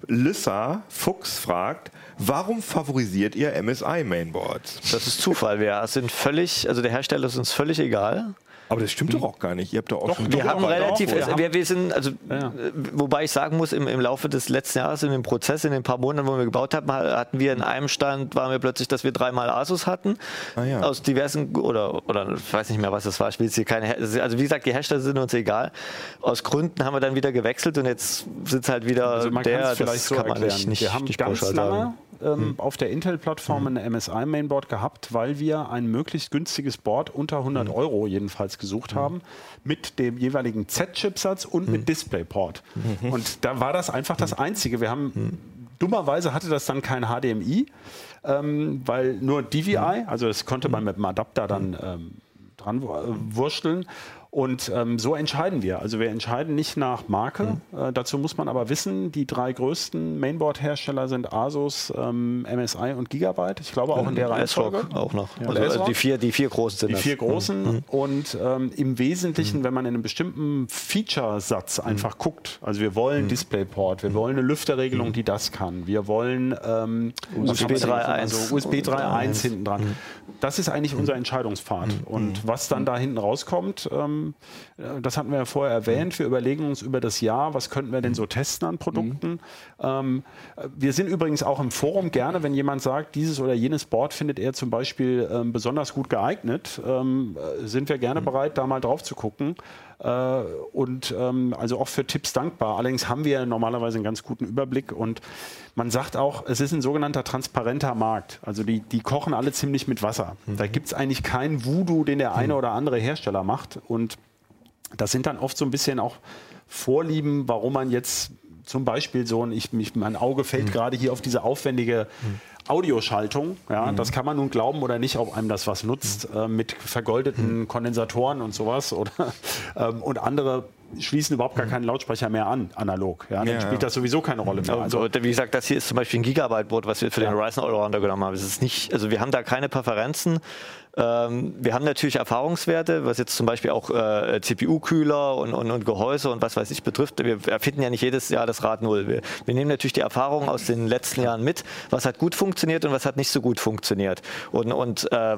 Lissa Fuchs fragt, warum favorisiert ihr MSI Mainboards? Das ist Zufall. Wir sind völlig, also der Hersteller ist uns völlig egal. Aber das stimmt doch auch gar nicht. Ihr habt doch auch schon Wir Doch, haben relativ, doch, wir also haben- wir, wir sind, also, Ja. äh, wobei ich sagen muss, im, im Laufe des letzten Jahres, in dem Prozess, in den paar Monaten, wo wir gebaut haben, hatten wir in einem Stand, waren wir plötzlich, dass wir dreimal Asus hatten. Ah, ja. Aus diversen, oder, oder ich weiß nicht mehr, was das war. Ich will jetzt hier keine, also wie gesagt, die Hersteller sind uns egal. Aus Gründen haben wir dann wieder gewechselt und jetzt sind es halt wieder Also man der, kann es vielleicht das so kann man erklären. nicht, nicht, wir haben nicht ganz lange ähm, auf der Intel-Plattform ein MSI-Mainboard gehabt, weil wir ein möglichst günstiges Board unter 100 Euro jedenfalls gesucht haben, mit dem jeweiligen Z-Chipsatz und mit DisplayPort. Und da war das einfach das Einzige. Wir haben dummerweise hatte das dann kein HDMI, ähm, weil nur DVI, also das konnte man mit dem Adapter dann ähm, dran äh, wursteln. Und ähm, so entscheiden wir. Also wir entscheiden nicht nach Marke. Äh, dazu muss man aber wissen, die drei größten Mainboard-Hersteller sind Asus, ähm, MSI und Gigabyte. Ich glaube auch in der Reihenfolge. Auch noch. Und Also, also die, vier, die vier großen sind Die das. vier großen und ähm, im Wesentlichen, wenn man in einem bestimmten Feature-Satz einfach guckt, also wir wollen DisplayPort, wir wollen eine Lüfterregelung, die das kann, wir wollen ähm, USB haben wir denn? 3.1. also USB 3.1 hinten dran. Das ist eigentlich unser Entscheidungspfad. Und was dann da hinten rauskommt, ähm, äh, das hatten wir ja vorher erwähnt, wir überlegen uns über das Jahr, was könnten wir denn so testen an Produkten. Ähm, äh, wir sind übrigens auch im Forum gerne, wenn jemand sagt, dieses oder jenes Board findet er zum Beispiel ähm, besonders gut geeignet, ähm, äh, sind wir gerne bereit, da mal drauf zu gucken. Äh, und ähm, also auch für Tipps dankbar. Allerdings haben wir normalerweise einen ganz guten Überblick und man sagt auch, es ist ein sogenannter transparenter Markt. Also die, die kochen alle ziemlich mit Wasser. Da gibt es eigentlich keinen Voodoo, den der eine oder andere Hersteller macht. Und das sind dann oft so ein bisschen auch Vorlieben, warum man jetzt zum Beispiel so ein, ich, mich, mein Auge fällt gerade hier auf diese aufwendige Audioschaltung. Ja, Das kann man nun glauben oder nicht, ob einem das was nutzt, äh, mit vergoldeten Kondensatoren und sowas. Oder, ähm, und andere schließen überhaupt gar keinen Lautsprecher mehr an, analog. Ja, dann Ja, spielt ja. das sowieso keine Rolle mehr. Also, Also, wie gesagt, das hier ist zum Beispiel ein Gigabyte-Board, was wir für den Ryzen Allrounder genommen haben. Es ist nicht, also wir haben da keine Präferenzen. Ähm, wir haben natürlich Erfahrungswerte, was jetzt zum Beispiel auch äh, CPU-Kühler und, und, und Gehäuse und was weiß ich betrifft. Wir erfinden ja nicht jedes Jahr das Rad null. Wir, wir nehmen natürlich die Erfahrungen aus den letzten Jahren mit, was hat gut funktioniert und was hat nicht so gut funktioniert. Und, und, äh,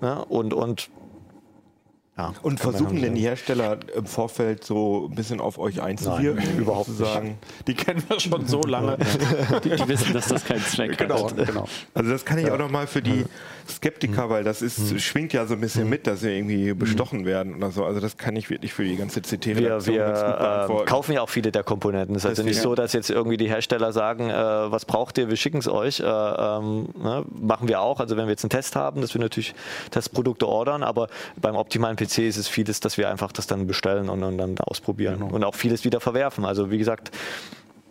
ne, und, und Ja, Und versuchen denn die. Hersteller im Vorfeld so ein bisschen auf euch einzuwirken? Nein, überhaupt nicht. Sagen, Die kennen wir schon so lange. Die, die wissen, dass das keinen Zweck genau, hat. genau. Also das kann ich auch noch mal für die Skeptiker, weil das ist, schwingt ja so ein bisschen mit, dass sie irgendwie bestochen werden oder so. Also das kann ich wirklich für die ganze Wir, CT-Redaktion wir ganz gut äh, beantworten. kaufen ja auch viele der Komponenten. Es ist also nicht so, dass jetzt irgendwie die Hersteller sagen, äh, was braucht ihr, wir schicken es euch. Äh, ähm, ne? Machen wir auch. Also wenn wir jetzt einen Test haben, dass wir natürlich Testprodukte ordern, aber beim optimalen PC ist es vieles, dass wir einfach das dann bestellen und, und dann ausprobieren Genau. und auch vieles wieder verwerfen. Also wie gesagt,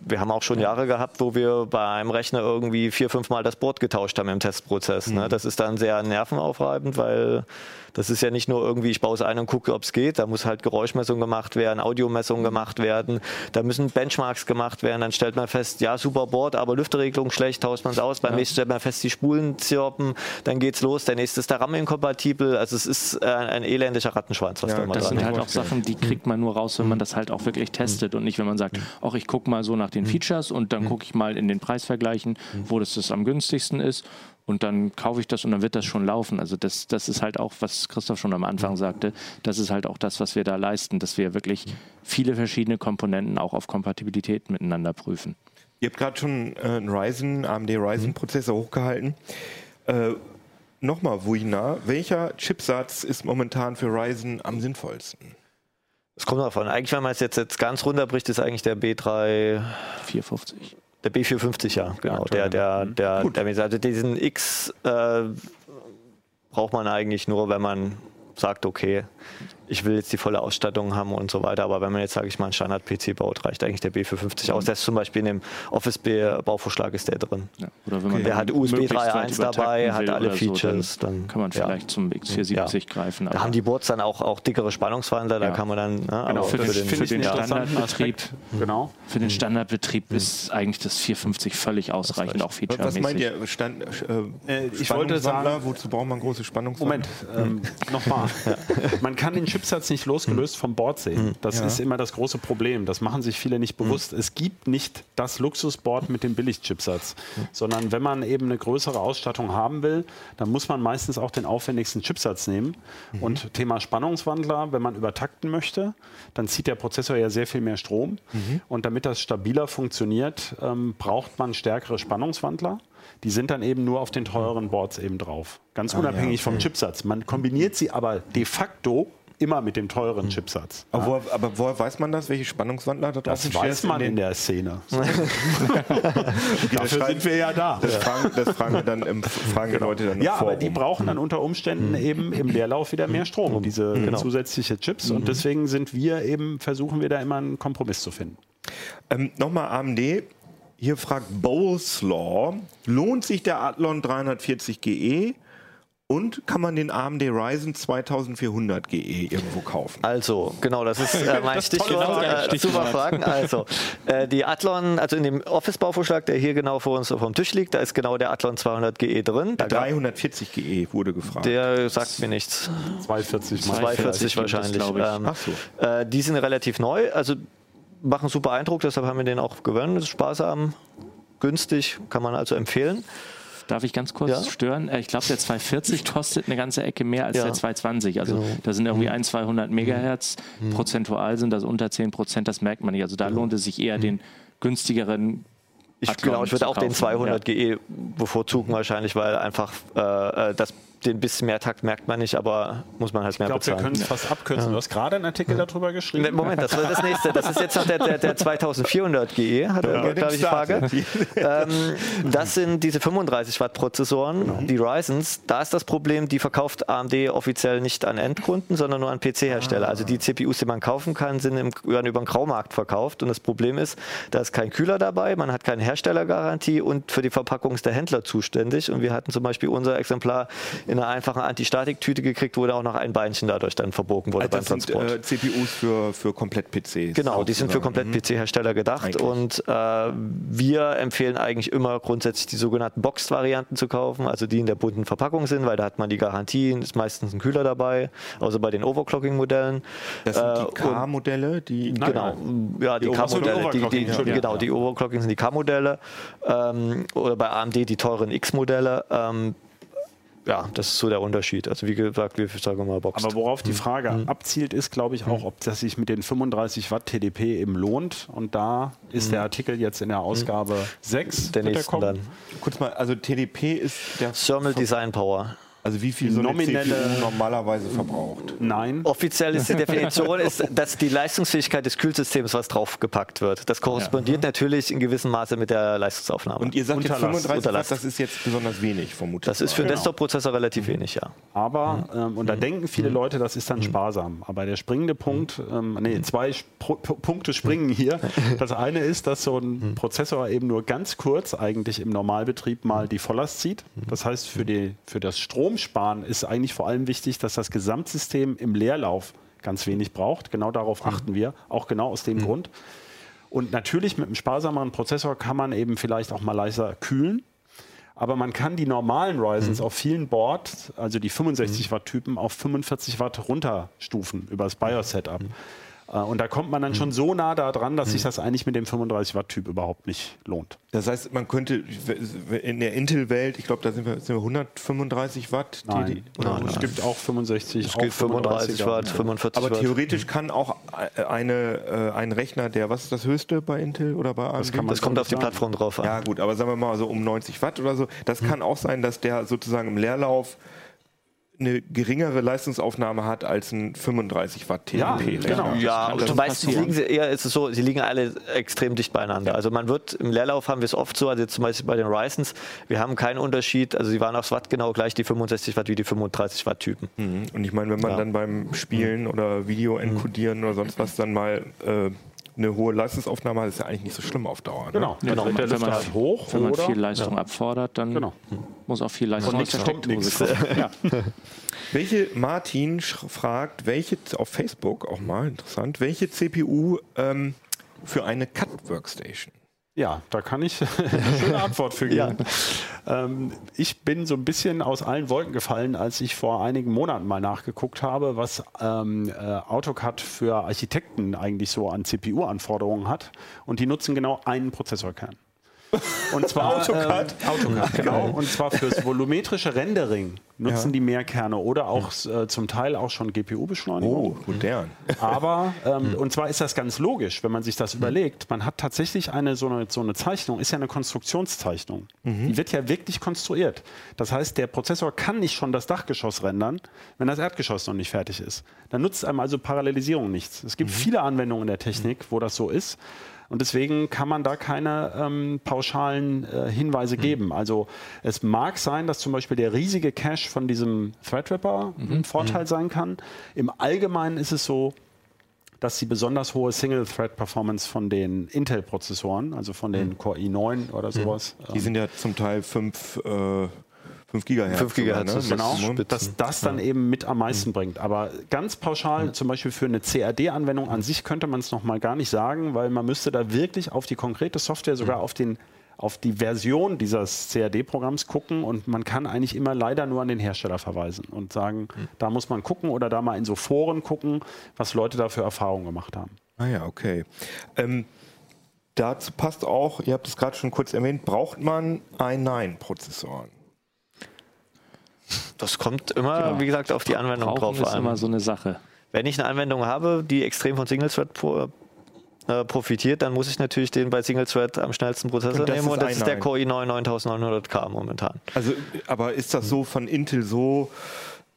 wir haben auch schon Jahre gehabt, wo wir bei einem Rechner irgendwie vier, fünf Mal das Board getauscht haben im Testprozess. Mhm. Ne? Das ist dann sehr nervenaufreibend, weil das ist ja nicht nur irgendwie, ich baue es ein und gucke, ob es geht. Da muss halt Geräuschmessung gemacht werden, Audiomessung gemacht werden. Da müssen Benchmarks gemacht werden. Dann stellt man fest, ja, super Board, aber Lüfterregelung schlecht, tauscht man es aus. Beim nächsten stellt man fest, die Spulen zirpen. Dann geht's los. Der nächste ist der RAM inkompatibel. Also es ist äh, ein elendiger Rattenschwanz, was Ja, da immer Das dran sind halt auch Sachen, die kriegt man nur raus, wenn man das halt auch wirklich testet und nicht, wenn man sagt, ach, ich gucke mal so nach den Features und dann gucke ich mal in den Preisvergleichen, wo das, das am günstigsten ist und dann kaufe ich das und dann wird das schon laufen. Also das, das ist halt auch, was Christoph schon am Anfang sagte, das ist halt auch das, was wir da leisten, dass wir wirklich viele verschiedene Komponenten auch auf Kompatibilität miteinander prüfen. Ihr habt gerade schon äh, einen Ryzen, AMD Ryzen-Prozessor hochgehalten. Äh, Nochmal, Wuina, welcher Chipsatz ist momentan für Ryzen am sinnvollsten? Es kommt davon. Eigentlich, wenn man es jetzt, jetzt ganz runterbricht, ist eigentlich der B3, 450. der B450, ja, genau. aktuell, Der, ne? der, der, Gut. der, also diesen X äh, braucht man eigentlich nur, wenn man sagt, okay, ich will jetzt die volle Ausstattung haben und so weiter. Aber wenn man jetzt, sage ich mal, einen Standard-PC baut, reicht eigentlich der B450 aus. Der ist zum Beispiel in dem Office-Bauvorschlag ist der drin. Ja. Oder wenn man Der dann hat USB möglichst weit 3.1 dabei, hat alle oder so, Features, dann dann- kann man ja. vielleicht zum X470 greifen. Da haben die Boards dann auch, auch dickere Spannungswandler, da Ja. kann man dann. Ne, Genau, aber für das den- für den einen interessanten Standardbetrieb. Genau. Für den Standardbetrieb ist eigentlich das 450 völlig ausreichend, auch Was featuremäßig. meint ihr? Stand, äh, Äh, ich wollte sagen- wozu braucht man große Spannungswandler? Moment, ähm, nochmal. Man kann den Chipsatz nicht losgelöst vom Board sehen. Das Ja. ist immer das große Problem. Das machen sich viele nicht bewusst. Es gibt nicht das Luxusboard mit dem Billig-Chipsatz, sondern wenn man eben eine größere Ausstattung haben will, dann muss man meistens auch den aufwendigsten Chipsatz nehmen. Und Thema Spannungswandler, wenn man übertakten möchte, dann zieht der Prozessor ja sehr viel mehr Strom. Und damit das stabiler funktioniert, ähm, braucht man stärkere Spannungswandler. Die sind dann eben nur auf den teureren Boards eben drauf. Ganz unabhängig vom Chipsatz. Man kombiniert sie aber de facto immer mit dem teuren Chipsatz. Aber, woher, aber woher weiß man das? Welche Spannungswandler da drauf Das weiß man in der Szene. Dafür sind wir ja da. Das fragen, das fragen, wir dann im, fragen die Leute dann Ja, aber Forum. die brauchen dann unter Umständen eben im Leerlauf wieder mehr Strom, diese zusätzliche Chips. Und deswegen sind wir eben, versuchen wir da immer einen Kompromiss zu finden. Ähm, Nochmal AMD. Hier fragt Boslaw, lohnt sich der Athlon 340 GE und kann man den AMD Ryzen 2400 GE irgendwo kaufen? Also, genau, das ist äh, mein Das Stichwort. Frage. Äh, Stichwort. Super Fragen. Also, äh, die Athlon, also in dem Office-Bauvorschlag, der hier genau vor uns auf dem Tisch liegt, da ist genau der Athlon 200 GE drin. Da gab, 340 GE wurde gefragt. der sagt mir nichts. 240 mal 240 das wahrscheinlich. glaube ich. Ähm, Ach so. äh, die sind relativ neu, also machen super Eindruck, deshalb haben wir den auch gewöhnt. Das ist sparsam, günstig, kann man also empfehlen. Darf ich ganz kurz Ja. stören? Äh, Ich glaube, der 240 kostet eine ganze Ecke mehr als Ja. der 220. Also Genau. da sind irgendwie ein, 200 Megahertz. Prozentual sind das unter 10 Prozent. Das merkt man nicht. Also da lohnt es sich eher den günstigeren Ich, Athlon genau, ich würde auch den kaufen. 200 GE bevorzugen wahrscheinlich, weil einfach äh, äh, das, den bisschen mehr Takt merkt man nicht, aber muss man halt mehr Ich glaube, wir bezahlen. können es fast abkürzen. Du hast gerade einen Artikel darüber geschrieben. Ne, Moment, das war das nächste. Das ist jetzt noch der, der, der 2400 GE, hat er, Ja, glaube ich, Frage. ähm, das sind diese 35 Watt Prozessoren, die Ryzens. Da ist das Problem, die verkauft AMD offiziell nicht an Endkunden, sondern nur an PC-Hersteller. Also die CPUs, die man kaufen kann, sind im, werden über den Graumarkt verkauft. Und das Problem ist, da ist kein Kühler dabei, man hat keine Herstellergarantie und für die Verpackung ist der Händler zuständig. Und wir hatten zum Beispiel unser Exemplar in einer einfachen Antistatiktüte gekriegt, wo da auch noch ein Beinchen dadurch dann verbogen wurde Also beim das sind Transport. äh, CPUs für, für Komplett-PCs. Genau, die sind für sozusagen. komplett PC-Hersteller gedacht Eigentlich. und äh, wir empfehlen eigentlich immer grundsätzlich die sogenannten Boxed-Varianten zu kaufen, also die in der bunten Verpackung sind, weil da hat man die Garantie, ist meistens ein Kühler dabei, außer bei den Overclocking-Modellen. Das sind Äh, die und- K-Modelle, die. Genau, ja, die, Die- die K-Modelle, die, Overclocking, die, Entschuldigung. genau, die Overclocking sind die K-Modelle ähm, oder bei AMD die teuren X-Modelle. Ähm, ja, das ist so der Unterschied. Also wie gesagt, wir sagen mal Boxed. Aber worauf die Frage abzielt, ist, glaube ich, auch, ob das sich mit den 35 Watt TDP eben lohnt. Und da ist der Artikel jetzt in der Ausgabe 6. der er kommen. dann. Kurz mal, also TDP ist der, Thermal Design Power. Also wie viel so eine Nominelle- CPU normalerweise verbraucht. Nein. Offiziell ist die Definition, ist, dass die Leistungsfähigkeit des Kühlsystems, was draufgepackt wird. Das korrespondiert natürlich in gewissem Maße mit der Leistungsaufnahme. Und ihr sagt jetzt Unterlass, 35 Watt, Unterlass. das ist jetzt besonders wenig, vermutlich. das ist für einen Desktop-Prozessor relativ wenig, ja. Aber, ähm, und da denken viele Leute, das ist dann sparsam. Aber der springende Punkt, ähm, nee, zwei Sp- Pu- Punkte springen hier. Das eine ist, dass so ein Prozessor eben nur ganz kurz eigentlich im Normalbetrieb mal die Volllast zieht. Das heißt, für, die, für das Stromsparen ist eigentlich vor allem wichtig, dass das Gesamtsystem im Leerlauf ganz wenig braucht. Genau darauf achten wir, auch genau aus dem Grund. Und natürlich mit einem sparsameren Prozessor kann man eben vielleicht auch mal leiser kühlen. Aber man kann die normalen Ryzens auf vielen Boards, also die 65 Watt Typen, auf 45 Watt runterstufen über das BIOS-Setup. Äh, Und da kommt man dann schon so nah da dran, dass sich das eigentlich mit dem 35 Watt Typ überhaupt nicht lohnt. Das heißt, man könnte in der Intel-Welt, ich glaube, da sind wir, sind wir 135 Watt. die- die- Nein, oder- es gibt auch 65, Es auch gibt 35 35er. Watt, 45 Aber Watt. theoretisch kann auch äh, eine, äh, ein Rechner, der, was ist das höchste bei Intel oder bei AMD? kann man Das kommt auf die. Plattform drauf an. Ja gut, aber sagen wir mal so um 90 Watt oder so. Das kann auch sein, dass der sozusagen im Leerlauf eine geringere Leistungsaufnahme hat als ein 35 Watt Ja, TDP. genau. Ja, und schon meistens passieren. liegen sie eher, ist es so, sie liegen alle extrem dicht beieinander. Also man wird im Leerlauf haben wir es oft so, also jetzt zum Beispiel bei den Ryzens, wir haben keinen Unterschied, also sie waren aufs Watt genau gleich die 65 Watt wie die 35 Watt Typen. Mhm. Und ich meine, wenn man Ja. dann beim Spielen oder Video enkodieren oder sonst was dann mal äh, eine hohe Leistungsaufnahme hat, ist ja eigentlich nicht so schlimm auf Dauer. Ne? Genau, Ja, dann wenn man- wenn Lüfter man- halt hoch Wenn man viel Leistung abfordert, dann Genau. muss auch viel Leistung kommen. Ja. Welche, Martin sch- fragt, welche, auf Facebook auch mal interessant, welche CPU ähm, für eine Cut-Workstation? Ja, da kann ich eine schöne Antwort für geben. Ähm, ich bin so ein bisschen aus allen Wolken gefallen, als ich vor einigen Monaten mal nachgeguckt habe, was ähm, äh, AutoCAD für Architekten eigentlich so an CPU-Anforderungen hat. Und die nutzen genau einen Prozessorkern. Und zwar AutoCAD? Ähm, AutoCAD, genau. Und zwar fürs volumetrische Rendering nutzen Ja. die mehr Kerne oder auch äh, zum Teil auch schon GPU-Beschleunigung. Oh, modern. Aber, ähm, und zwar ist das ganz logisch, wenn man sich das überlegt. Man hat tatsächlich eine so, eine so eine Zeichnung, ist ja eine Konstruktionszeichnung. Die wird ja wirklich konstruiert. Das heißt, der Prozessor kann nicht schon das Dachgeschoss rendern, wenn das Erdgeschoss noch nicht fertig ist. Dann nutzt einem also Parallelisierung nichts. Es gibt viele Anwendungen in der Technik, wo das so ist. Und deswegen kann man da keine ähm, pauschalen äh, Hinweise geben. Also es mag sein, dass zum Beispiel der riesige Cache von diesem Threadripper ein Vorteil sein kann. Im Allgemeinen ist es so, dass die besonders hohe Single-Thread-Performance von den Intel-Prozessoren, also von den Core i9 oder sowas, Die sind ja zum Teil 5 äh, 5 Gigahertz. 5 Gigahertz sogar, ne? Genau, dass das dann eben mit am meisten bringt. Aber ganz pauschal, zum Beispiel für eine CAD-Anwendung an sich könnte man es noch mal gar nicht sagen, weil man müsste da wirklich auf die konkrete Software, sogar auf den auf die Version dieses CAD-Programms gucken und man kann eigentlich immer leider nur an den Hersteller verweisen und sagen, da muss man gucken oder da mal in so Foren gucken, was Leute da für Erfahrungen gemacht haben. Ah ja, okay. Ähm, dazu passt auch, ihr habt es gerade schon kurz erwähnt, braucht man i9-Prozessoren? Das kommt immer, Ja. wie gesagt, auf die Anwendung Brauchen drauf ist an. immer so eine Sache. Wenn ich eine Anwendung habe, die extrem von Single Thread pro, äh, profitiert, dann muss ich natürlich den bei Single Thread am schnellsten Prozessor Und das nehmen ist und das ist der i9. Core i9 9900K momentan. Also, aber ist das so von Intel so,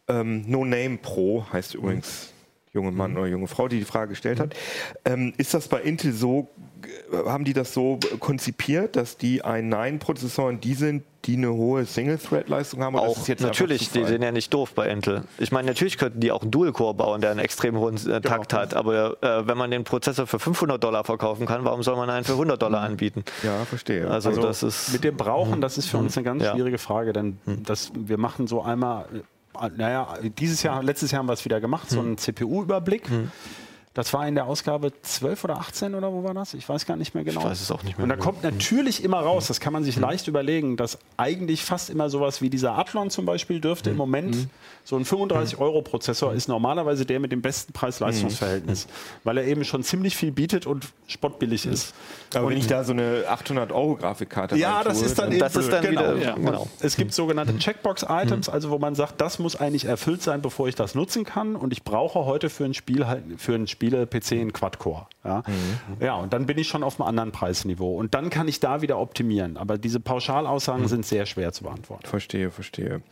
ähm, No Name Pro heißt übrigens junge Mann oder junge Frau, die die Frage gestellt hat. Ähm, ist das bei Intel so, haben die das so konzipiert, dass die i9-Prozessoren die sind, die eine hohe Single-Thread-Leistung haben? Auch natürlich, die sind ja nicht doof bei Intel. Ich meine, natürlich könnten die auch einen Dual-Core bauen, der einen extrem hohen äh, Takt hat. Aber äh, wenn man den Prozessor für 500 Dollar verkaufen kann, warum soll man einen für 100 Dollar anbieten? Ja, verstehe. Also, Also das ist mit dem Brauchen, das ist für uns eine ganz Ja. schwierige Frage, denn das, wir machen so einmal, äh, naja, dieses Jahr, letztes Jahr haben wir es wieder gemacht, so einen CPU-Überblick. Das war in der Ausgabe 12 oder 18 oder wo war das? Ich weiß gar nicht mehr genau. Ich weiß es auch nicht mehr Und da genau. kommt natürlich immer raus, das kann man sich leicht überlegen, dass eigentlich fast immer sowas wie dieser Athlon zum Beispiel dürfte im Moment, so ein 35-Euro-Prozessor ist normalerweise der mit dem besten Preis-Leistungs-Verhältnis, weil er eben schon ziemlich viel bietet und spottbillig ist. Aber Und wenn ich da so eine 800 Euro Grafikkarte ja, reintue, das ist dann eben das ist dann wieder- genau. ja, genau. Es gibt sogenannte Checkbox-Items, also wo man sagt, das muss eigentlich erfüllt sein, bevor ich das nutzen kann. Und ich brauche heute für ein Spiel halt für ein Spiele-PC einen Quad-Core. Ja? ja, und dann bin ich schon auf einem anderen Preisniveau. Und dann kann ich da wieder optimieren. Aber diese Pauschalaussagen sind sehr schwer zu beantworten. Verstehe, verstehe.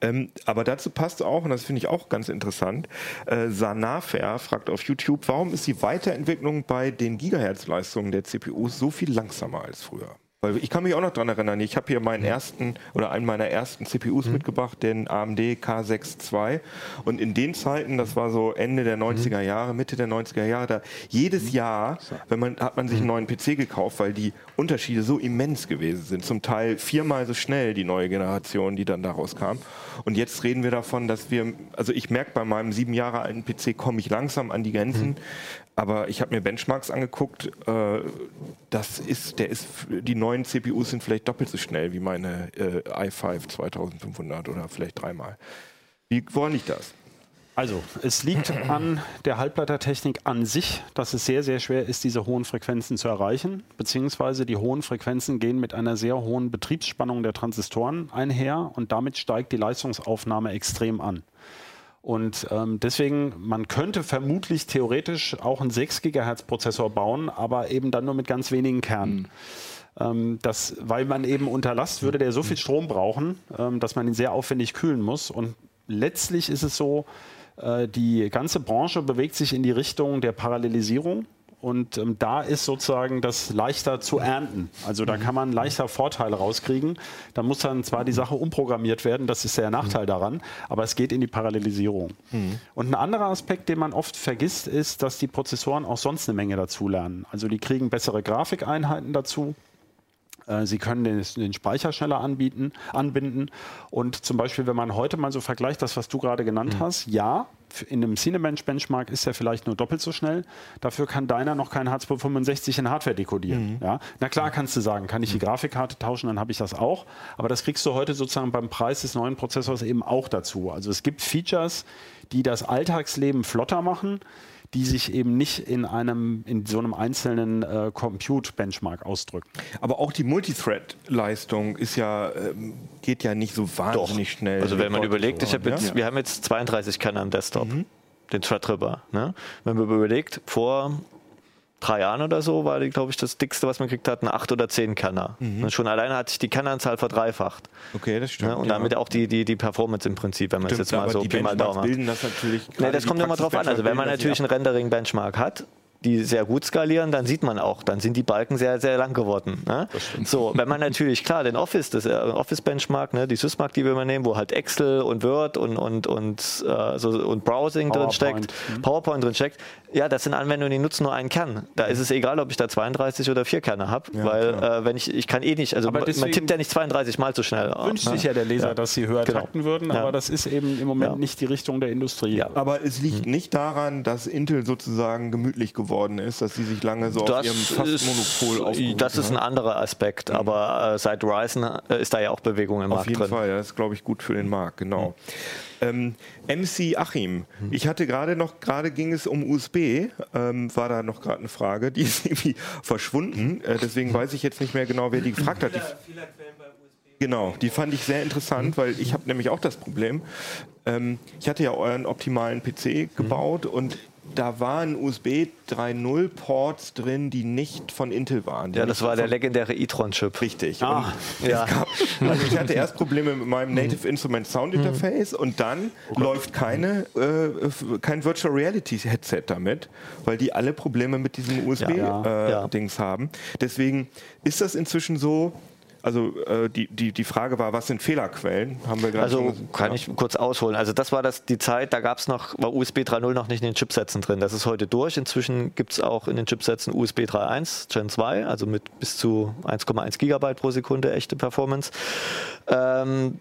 Ähm, aber dazu passt auch, und das finde ich auch ganz interessant, äh, Sanafer fragt auf YouTube, warum ist die Weiterentwicklung bei den Gigahertz-Leistungen der CPUs so viel langsamer als früher? Weil ich kann mich auch noch daran erinnern, ich habe hier meinen ersten oder einen meiner ersten CPUs mitgebracht, den AMD K6 II. Und in den Zeiten, das war so Ende der 90er Jahre, Mitte der 90er Jahre, da jedes Jahr, wenn man, hat man sich einen neuen PC gekauft, weil die Unterschiede so immens gewesen sind. Zum Teil viermal so schnell die neue Generation, die dann daraus kam. Und jetzt reden wir davon, dass wir, also ich merke bei meinem sieben Jahre alten PC komme ich langsam an die Grenzen. Aber ich habe mir Benchmarks angeguckt. Äh, das ist, der ist, die neuen CPUs sind vielleicht doppelt so schnell wie meine äh, i5 2500 oder vielleicht dreimal. Wie, woran liegt das? Also, es liegt an der Halbleitertechnik an sich, dass es sehr, sehr schwer ist, diese hohen Frequenzen zu erreichen. Beziehungsweise die hohen Frequenzen gehen mit einer sehr hohen Betriebsspannung der Transistoren einher und damit steigt die Leistungsaufnahme extrem an. Und ähm, deswegen, man könnte vermutlich theoretisch auch einen 6 GHz Prozessor bauen, aber eben dann nur mit ganz wenigen Kernen. Ähm, das, weil man eben unter Last würde der so viel Strom brauchen, ähm, dass man ihn sehr aufwendig kühlen muss. Und letztlich ist es so, äh, die ganze Branche bewegt sich in die Richtung der Parallelisierung. Und ähm, da ist sozusagen das leichter zu ernten. Also da kann man leichter Vorteile rauskriegen. Da muss dann zwar die Sache umprogrammiert werden, das ist der Nachteil daran, aber es geht in die Parallelisierung. Und ein anderer Aspekt, den man oft vergisst, ist, dass die Prozessoren auch sonst eine Menge dazulernen. Also die kriegen bessere Grafikeinheiten dazu. Äh, Sie können den, den Speicher schneller anbieten, anbinden. Und zum Beispiel, wenn man heute mal so vergleicht, das, was du gerade genannt hast, ja, in einem Cinebench Benchmark ist er vielleicht nur doppelt so schnell. Dafür kann deiner noch kein H265 in Hardware dekodieren. Ja? Na klar kannst du sagen, kann ich die Grafikkarte tauschen, dann habe ich das auch. Aber das kriegst du heute sozusagen beim Preis des neuen Prozessors eben auch dazu. Also es gibt Features, die das Alltagsleben flotter machen die sich eben nicht in einem in so einem einzelnen äh, Compute-Benchmark ausdrücken. Aber auch die Multithread-Leistung ist ja, ähm, geht ja nicht so wahnsinnig schnell. Also wenn man überlegt, ich hab Prozessoren, jetzt, wir haben jetzt 32 Kerner am Desktop, Mhm. den Threadripper. Ne? Wenn man überlegt, vor drei Jahren oder so war, glaube ich, das dickste, was man gekriegt hat, ein 8 oder 10 Kerner. Und schon alleine hat sich die Kernanzahl verdreifacht. Okay, das stimmt. Ne? Und ja. damit auch die, die, die Performance im Prinzip, wenn man es jetzt mal so Pi mal Daumen. bilden das natürlich. Nee, das kommt immer drauf an. Also wenn man natürlich einen bilden Rendering-Benchmark hat, die sehr gut skalieren, dann sieht man auch, dann sind die Balken sehr, sehr lang geworden. Ne? So, wenn man natürlich, klar, den Office, das äh, Office-Benchmark, ne, die Sysmark, die wir immer nehmen, wo halt Excel und Word und, und, und, äh, so, und Browsing drin PowerPoint. steckt, PowerPoint drin steckt, ja, das sind Anwendungen, die nutzen nur einen Kern. Da ist es egal, ob ich da 32 oder 4 Kerne habe, weil äh, wenn ich, ich kann eh nicht, also man tippt ja nicht 32 Mal so schnell. Wünscht ne? sich ja der Leser, Ja. dass sie höher Genau. takten würden, Ja. aber das ist eben im Moment Ja. nicht die Richtung der Industrie. Ja. Aber es liegt nicht daran, dass Intel sozusagen gemütlich geworden ist, dass sie sich lange so auf Das ihrem ist, Fast-Monopol aufgehoben das ist ein anderer Aspekt, aber äh, seit Ryzen äh, ist da ja auch Bewegung im Auf Markt jeden drin. Fall, ja, das ist, glaube ich, gut für den Markt, genau. Ähm, MC Achim, ich hatte gerade noch, gerade ging es um USB, ähm, war da noch gerade eine Frage, die ist irgendwie verschwunden, äh, deswegen weiß ich jetzt nicht mehr genau, wer die gefragt hat. Die, Genau, die fand ich sehr interessant, weil ich habe nämlich auch das Problem. Ähm, ich hatte ja euren optimalen PC gebaut und da waren USB 3.0 Ports drin, die nicht von Intel waren. Ja, das war der legendäre e-tron-Chip. Richtig. Ah, ja. gab, also ich hatte erst Probleme mit meinem Native Instrument Sound Interface und dann läuft keine, äh, kein Virtual Reality Headset damit, weil die alle Probleme mit diesem USB-Dings Ja. äh, Ja. Dings haben. Deswegen ist das inzwischen so. Also äh, die, die, die Frage war, was sind Fehlerquellen? Haben wir gerade Also schon- kann ja. ich kurz ausholen. Also das war das, die Zeit, da gab es noch, war USB 3.0 noch nicht in den Chipsätzen drin. Das ist heute durch. Inzwischen gibt es auch in den Chipsätzen USB 3.1 Gen 2, also mit bis zu 1,1 Gigabyte pro Sekunde echte Performance. Ähm,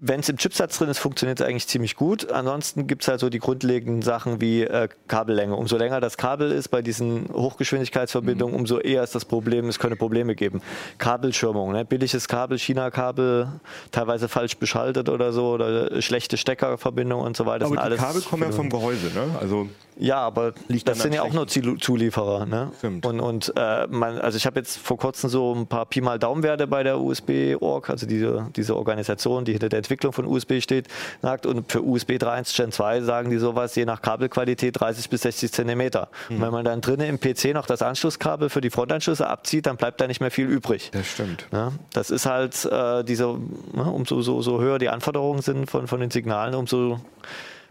wenn es im Chipsatz drin ist, funktioniert es eigentlich ziemlich gut. Ansonsten gibt es halt so die grundlegenden Sachen wie äh, Kabellänge. Umso länger das Kabel ist bei diesen Hochgeschwindigkeitsverbindungen, mhm. umso eher ist das Problem, es können Probleme geben. Kabelschirmung, ne? billiges Kabel, China-Kabel, teilweise falsch beschaltet oder so, oder schlechte Steckerverbindungen und so weiter. Aber die alles Kabel kommen ja vom Gehäuse, ne? Also ja, aber das sind ja auch nur Zulieferer. Ne? Stimmt. Und, und äh, man, also ich habe jetzt vor kurzem so ein paar Pi mal Daumenwerte bei der USB-Org, also diese, diese Organisation, die hinter der Entwicklung von USB steht, sagt. Und für USB 3.1 Gen 2 sagen die sowas, je nach Kabelqualität 30 bis 60 Zentimeter. Mhm. wenn man dann drinnen im PC noch das Anschlusskabel für die Frontanschlüsse abzieht, dann bleibt da nicht mehr viel übrig. Das stimmt. Ja, das ist halt äh, diese, ne, umso so, so höher die Anforderungen sind von, von den Signalen, umso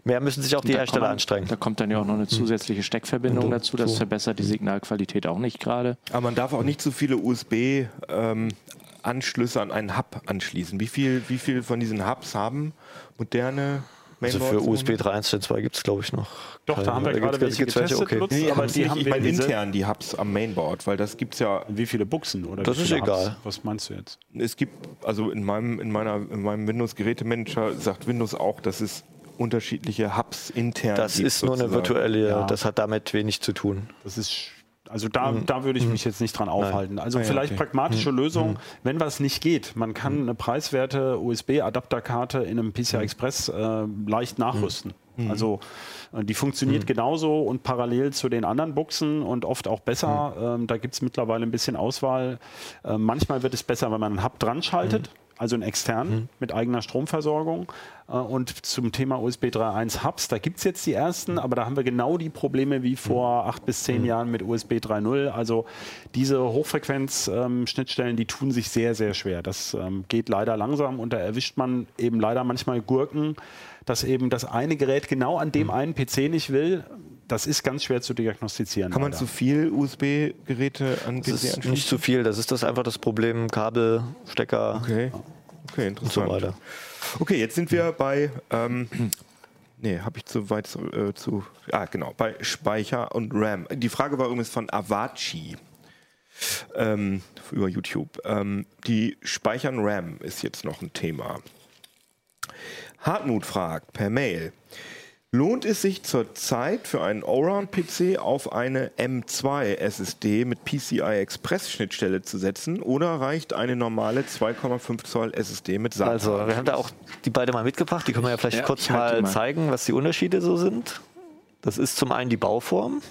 mehr müssen sich auch die Hersteller man, anstrengen. Da kommt dann ja auch noch eine hm. zusätzliche Steckverbindung du, dazu. Das so. verbessert die Signalqualität auch nicht gerade. Aber man darf auch nicht zu viele USB ähm, Anschlüsse an einen Hub anschließen. Wie viel, wie viel von diesen Hubs haben moderne also für USB 3.1 Gen 2 gibt es, glaube ich, noch. Doch, keine. da haben wir gerade welche getestet. Okay. Nutzt, nee, aber die haben ich meine intern die Hubs am Mainboard, weil das gibt es ja. Wie viele Buchsen oder Das ist egal. Hubs? Was meinst du jetzt? Es gibt, also in meinem, in meiner, in meinem Windows-Gerätemanager sagt Windows auch, dass es unterschiedliche Hubs intern Das gibt, ist nur eine virtuelle, ja. das hat damit wenig zu tun. Das ist also da, mhm. da würde ich mich jetzt nicht dran aufhalten. Also ah, vielleicht okay. pragmatische mhm. Lösung, mhm. wenn was nicht geht. Man kann mhm. eine preiswerte USB-Adapterkarte in einem PCI Express äh, leicht nachrüsten. Mhm. Also äh, die funktioniert mhm. genauso und parallel zu den anderen Buchsen und oft auch besser. Ähm, da gibt es mittlerweile ein bisschen Auswahl. Äh, manchmal wird es besser, wenn man einen Hub dran schaltet also einen externen mhm. mit eigener Stromversorgung. Äh, und zum Thema USB 3.1 Hubs, da gibt es jetzt die ersten, aber da haben wir genau die Probleme wie vor mhm. acht bis zehn mhm. Jahren mit USB 3.0. Also diese Hochfrequenz-Schnittstellen, ähm, die tun sich sehr, sehr schwer. Das ähm, geht leider langsam und da erwischt man eben leider manchmal Gurken, dass eben das eine Gerät genau an dem einen PC nicht will, das ist ganz schwer zu diagnostizieren. Kann man leider. zu viel USB-Geräte an PC anschließen? Nicht zu viel, das ist das einfach das Problem, Kabel, Stecker okay. Okay, interessant. und so weiter. Okay, jetzt sind wir bei, ähm, nee, habe ich zu weit zu, äh, zu, ah genau, bei Speicher und RAM. Die Frage war übrigens von Avachi. Ähm, über YouTube. Ähm, die Speichern RAM ist jetzt noch ein Thema. Hartmut fragt per Mail. Lohnt es sich zurzeit für einen Allround-PC auf eine M2 SSD mit PCI Express Schnittstelle zu setzen oder reicht eine normale 2,5 Zoll SSD mit SATA? Also, wir haben da auch die beide mal mitgebracht. Die können wir ja vielleicht ja, kurz mal, mal zeigen, was die Unterschiede so sind. Das ist zum einen die Bauform.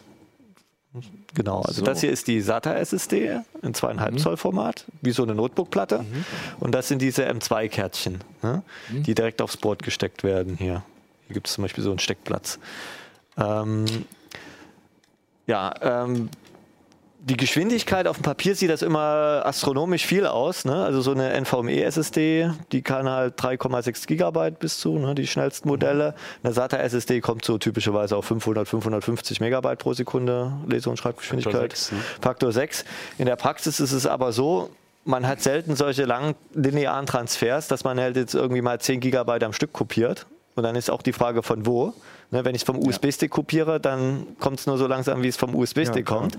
Genau, also so. das hier ist die SATA SSD in 2,5 mhm. Zoll Format, wie so eine Notebook-Platte. Mhm. Und das sind diese M2-Kärtchen, ne, mhm. die direkt aufs Board gesteckt werden hier. Hier gibt es zum Beispiel so einen Steckplatz. Ähm, ja, ähm, die Geschwindigkeit auf dem Papier sieht das immer astronomisch viel aus. Ne? Also so eine NVMe-SSD, die kann halt 3,6 Gigabyte bis zu, ne? die schnellsten Modelle. Eine SATA-SSD kommt so typischerweise auf 500, 550 Megabyte pro Sekunde Lese- und Schreibgeschwindigkeit. Faktor 6, ne? Faktor 6. In der Praxis ist es aber so, man hat selten solche langen linearen Transfers, dass man halt jetzt irgendwie mal 10 Gigabyte am Stück kopiert und dann ist auch die Frage von wo. Ne, wenn ich es vom USB-Stick kopiere, dann kommt es nur so langsam, wie es vom USB-Stick kommt.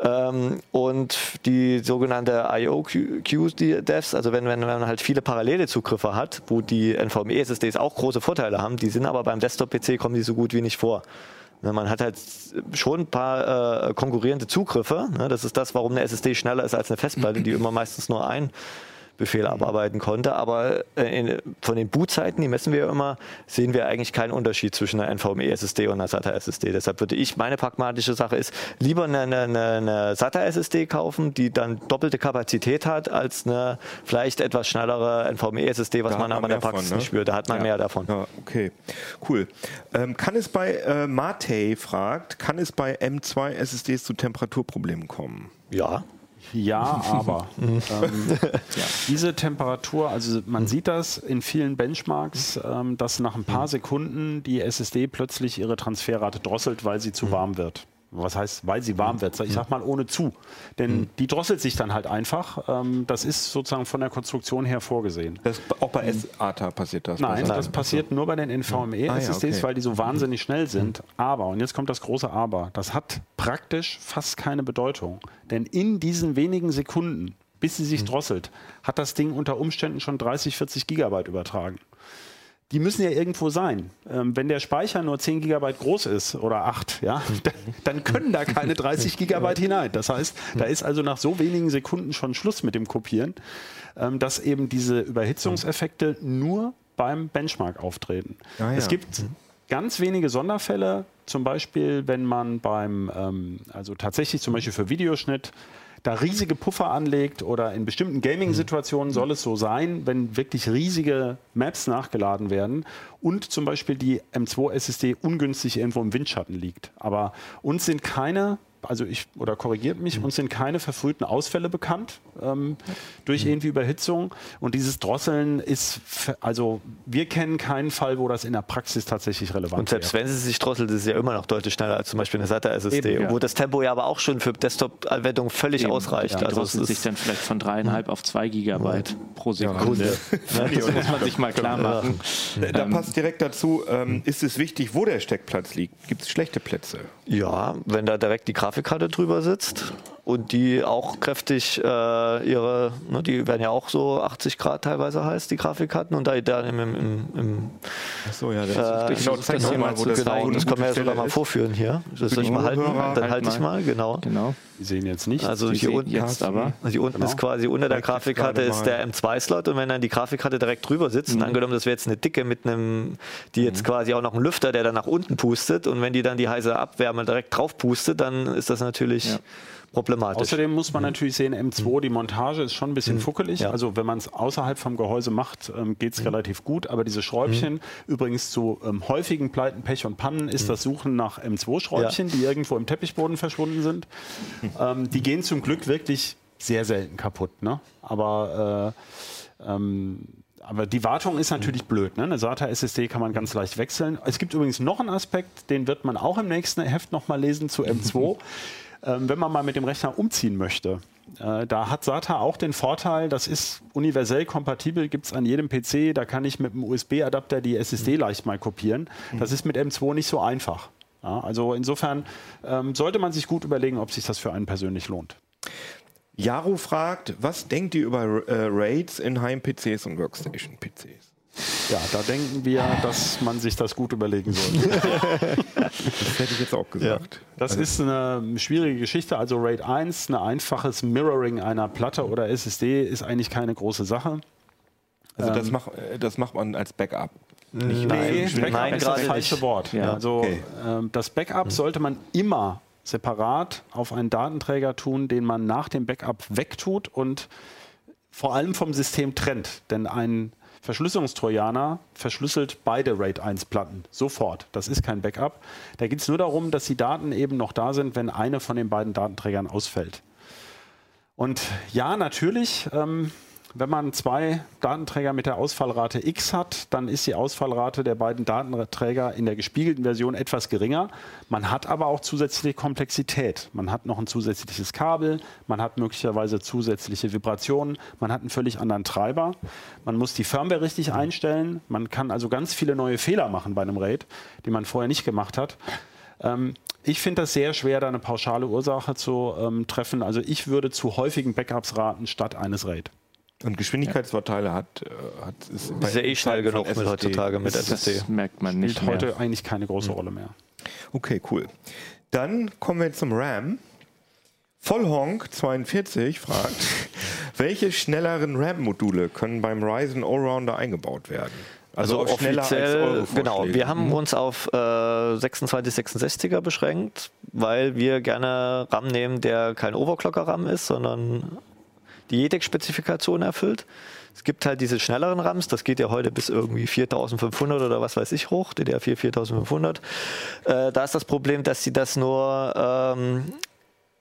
Ähm, und die sogenannte IO-Q-Devs, also wenn, wenn, man halt viele parallele Zugriffe hat, wo die NVMe-SSDs auch große Vorteile haben, die sind aber beim Desktop-PC kommen die so gut wie nicht vor. Ne, man hat halt schon ein paar äh, konkurrierende Zugriffe. Ne? Das ist das, warum eine SSD schneller ist als eine Festplatte, die immer meistens nur ein Befehl abarbeiten konnte. Aber äh, in, von den Bootzeiten, die messen wir ja immer, sehen wir eigentlich keinen Unterschied zwischen einer NVMe-SSD und einer SATA-SSD. Deshalb würde ich, meine pragmatische Sache ist, lieber eine, eine, eine SATA-SSD kaufen, die dann doppelte Kapazität hat, als eine vielleicht etwas schnellere NVMe-SSD, was da man aber in der Praxis von, ne? nicht spürt. Da hat man ja. mehr davon. Ja, okay, cool. Ähm, kann es bei, äh, Mate fragt, kann es bei M2 SSDs zu Temperaturproblemen kommen? Ja. Ja, aber ähm, ja, diese Temperatur, also man mhm. sieht das in vielen Benchmarks, ähm, dass nach ein paar mhm. Sekunden die SSD plötzlich ihre Transferrate drosselt, weil sie zu mhm. warm wird. Was heißt, weil sie warm wird? Ich sag mal ohne zu. Denn die drosselt sich dann halt einfach. Ähm, das ist sozusagen von der Konstruktion her vorgesehen. Das, auch bei SATA passiert das? Nein, das passiert nur bei den NVMe-SSDs, ah, ja, okay. weil die so wahnsinnig schnell sind. Aber, und jetzt kommt das große Aber, das hat praktisch fast keine Bedeutung. Denn in diesen wenigen Sekunden, bis sie sich drosselt, hat das Ding unter Umständen schon 30, 40 Gigabyte übertragen. Die müssen ja irgendwo sein. Ähm, wenn der Speicher nur 10 GB groß ist oder 8, ja, dann, können da keine 30 GB hinein. Das heißt, da ist also nach so wenigen Sekunden schon Schluss mit dem Kopieren, ähm, dass eben diese Überhitzungseffekte nur beim Benchmark auftreten. Ah, ja. Es gibt ganz wenige Sonderfälle, zum Beispiel, wenn man beim, ähm, also tatsächlich zum Beispiel für Videoschnitt, da riesige Puffer anlegt oder in bestimmten Gaming-Situationen soll es so sein, wenn wirklich riesige Maps nachgeladen werden und zum Beispiel die M2 SSD ungünstig irgendwo im Windschatten liegt. Aber uns sind keine also ich, oder korrigiert mich, uns sind keine verfrühten Ausfälle bekannt ähm, durch irgendwie Überhitzung. Und dieses Drosseln ist, also wir kennen keinen Fall, wo das in der Praxis tatsächlich relevant Und selbst wäre. wenn sie sich drosselt, ist es ja immer noch deutlich schneller als zum Beispiel eine SATA SSD, Eben, ja. wo das Tempo ja aber auch schon für Desktop-Anwendungen völlig Eben. ausreicht. Ja, also es drosselt sich ist, dann vielleicht von dreieinhalb auf zwei Gigabyte pro Sekunde. Ja, Das muss man sich mal klar machen. Da Ähm, passt direkt dazu, ähm, ist es wichtig, wo der Steckplatz liegt? Gibt es schlechte Plätze? ja, wenn da direkt die Grafikkarte drüber sitzt und die auch kräftig äh, ihre, ne, die werden ja auch so 80 Grad teilweise heiß, die Grafikkarten, und da, da im, im, im, im Achso, ja, das Äh, ist genau, das mal, wo das genau, da das können wir ja sogar mal vorführen hier. Das soll ich mal halten? Dann halt halte ich mal. genau. Genau. Die sehen jetzt nicht. Also Die hier unten, jetzt aber. also hier unten Genau. ist quasi unter der Grafikkarte ist der M2-Slot und wenn dann die Grafikkarte direkt drüber sitzt, und angenommen, das wäre jetzt eine dicke mit einem, die jetzt quasi auch noch einen Lüfter, der dann nach unten pustet und wenn die dann die heiße Abwärme direkt drauf pustet, dann ist das natürlich Ja. Problematisch. Außerdem muss man natürlich sehen, M2, die Montage ist schon ein bisschen fuckelig. Ja. Also wenn man es außerhalb vom Gehäuse macht, ähm, geht es relativ gut. Aber diese Schräubchen, übrigens zu ähm, häufigen Pleiten, Pech und Pannen, ist das Suchen nach M2-Schräubchen, die irgendwo im Teppichboden verschwunden sind. Ähm, die gehen zum Glück wirklich sehr selten kaputt. Ne? Aber äh, ähm, aber die Wartung ist natürlich blöd. Ne? Eine SATA SSD kann man ganz leicht wechseln. Es gibt übrigens noch einen Aspekt, den wird man auch im nächsten Heft nochmal lesen zu M2. ähm, wenn man mal mit dem Rechner umziehen möchte. Äh, da hat SATA auch den Vorteil, das ist universell kompatibel, gibt es an jedem PC. Da kann ich mit einem USB-Adapter die SSD leicht mal kopieren. Das ist mit M2 nicht so einfach. Ja, also insofern ähm, sollte man sich gut überlegen, ob sich das für einen persönlich lohnt. Jaro fragt, was denkt ihr über äh, Raids in Heim-PCs und Workstation-PCs? Ja, da denken wir, dass man sich das gut überlegen sollte. Das hätte ich jetzt auch gesagt. Das ist eine schwierige Geschichte. Also RAID 1, ein einfaches Mirroring einer Platte oder SSD ist eigentlich keine große Sache. Also das, mach, äh, das macht man als Backup. Nicht Nein, Nee, Backup nein, ist das falsche nicht. Wort. Ja. Also Okay. ähm, das Backup sollte man immer separat auf einen Datenträger tun, den man nach dem Backup wegtut und vor allem vom System trennt. Denn ein Verschlüsselungstrojaner verschlüsselt beide RAID 1 Platten sofort. Das ist kein Backup. Da geht es nur darum, dass die Daten eben noch da sind, wenn eine von den beiden Datenträgern ausfällt. Und ja, natürlich, ähm, wenn man zwei Datenträger mit der Ausfallrate X hat, dann ist die Ausfallrate der beiden Datenträger in der gespiegelten Version etwas geringer. Man hat aber auch zusätzliche Komplexität. Man hat noch ein zusätzliches Kabel, man hat möglicherweise zusätzliche Vibrationen, man hat einen völlig anderen Treiber. Man muss die Firmware richtig einstellen. Man kann also ganz viele neue Fehler machen bei einem RAID, die man vorher nicht gemacht hat. Ähm, ich finde das sehr schwer, da eine pauschale Ursache zu ähm, treffen. Also ich würde zu häufigen Backups raten statt eines RAID. Und Geschwindigkeitsvorteile hat, äh, hat ist ist ja eh schnell genug mit heutzutage mit SSD. Das merkt man nicht Spielt heute eigentlich keine große Rolle mehr. Okay, cool. Dann kommen wir zum RAM. Vollhonk42 fragt, welche schnelleren RAM-Module können beim Ryzen Allrounder eingebaut werden? Also, auch schneller als offiziell, eure genau. Wir haben uns auf äh, 2666er beschränkt, weil wir gerne RAM nehmen, der kein Overclocker-RAM ist, sondern die JEDEC-Spezifikation erfüllt. Es gibt halt diese schnelleren RAMs, das geht ja heute bis irgendwie 4500 oder was weiß ich hoch, DDR4 4500. Äh, da ist das Problem, dass sie das nur ähm, äh,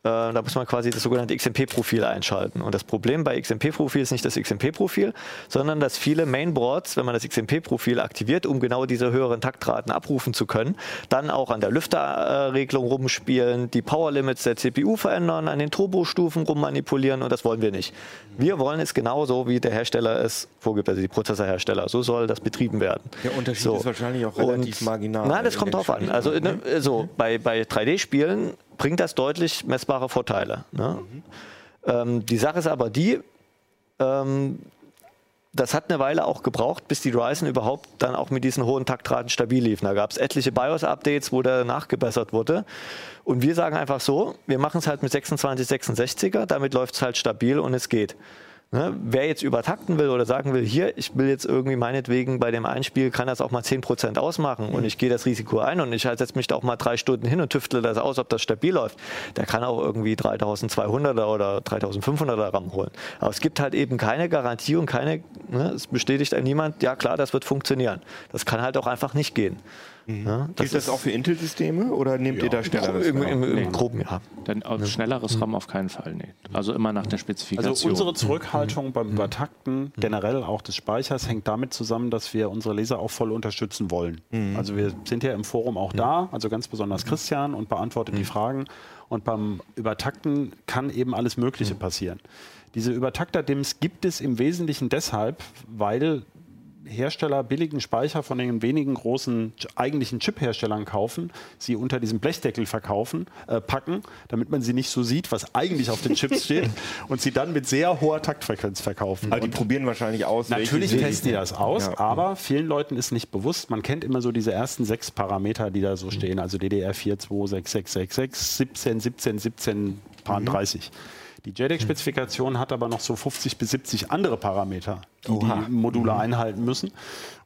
da muss man quasi das sogenannte XMP-Profil einschalten. Und das Problem bei XMP-Profil ist nicht das XMP-Profil, sondern dass viele Mainboards, wenn man das XMP-Profil aktiviert, um genau diese höheren Taktraten abrufen zu können, dann auch an der Lüfterregelung rumspielen, die Power-Limits der CPU verändern, an den Turbostufen rummanipulieren und das wollen wir nicht. Wir wollen es genauso, wie der Hersteller es vorgibt, also die Prozessorhersteller. So soll das betrieben werden. Der Unterschied ist wahrscheinlich auch Und- relativ marginal Nein, das kommt drauf an. Also ne, so, bei, bei 3D-Spielen bringt das deutlich messbare Vorteile. Ne? Ähm, die Sache ist aber die, ähm, das hat eine Weile auch gebraucht, bis die Ryzen überhaupt dann auch mit diesen hohen Taktraten stabil liefen. Da gab es etliche BIOS-Updates, wo der nachgebessert wurde. Und wir sagen einfach so, wir machen es halt mit 2666er, damit läuft es halt stabil und es geht. Ne? Wer jetzt übertakten will oder sagen will, hier, ich will jetzt irgendwie meinetwegen bei dem Einspiel, kann das auch mal 10% ausmachen und ich gehe das Risiko ein und ich setze mich da auch mal drei Stunden hin und tüftle das aus, ob das stabil läuft. Der kann auch irgendwie 3200er oder 3500er RAM holen. Aber es gibt halt eben keine Garantie und keine, ne, es bestätigt niemand, ja klar, das wird funktionieren. Das kann halt auch einfach nicht gehen. Mhm. Ja, das Gilt das auch für Intel-Systeme oder nehmt ja, ihr da schnelleres Im, im, im, im Groben, ja. Dann schnelleres RAM auf keinen Fall, nee. Also immer nach der Spezifikation. Also unsere Zurückhaltung mhm. beim Übertakten, mhm. generell auch des Speichers, hängt damit zusammen, dass wir unsere Leser auch voll unterstützen wollen. Mhm. Also wir sind ja im Forum auch da, also ganz besonders Christian und beantwortet die Fragen. Und beim Übertakten kann eben alles Mögliche passieren. Diese Übertakter-DIMMs gibt es im Wesentlichen deshalb, weil Hersteller billigen Speicher von den wenigen großen eigentlichen Chip-Herstellern kaufen, sie unter diesem Blechdeckel verkaufen, äh, packen, damit man sie nicht so sieht, was eigentlich auf den Chips steht, und sie dann mit sehr hoher Taktfrequenz verkaufen. Aber die probieren wahrscheinlich aus. Natürlich testen die das aus, ja. aber vielen Leuten ist nicht bewusst, man kennt immer so diese ersten sechs Parameter, die da so stehen, also DDR4, 2, 6, 6, 6, 6, 17, 17, 17, paar mhm. 30. Die JEDEC-Spezifikation hat aber noch so 50 bis 70 andere Parameter, die Oha. die Module mhm. einhalten müssen.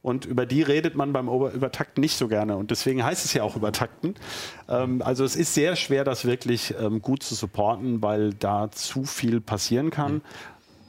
Und über die redet man beim Übertakten nicht so gerne. Und deswegen heißt es ja auch Übertakten. Ähm, also es ist sehr schwer, das wirklich ähm, gut zu supporten, weil da zu viel passieren kann. Mhm.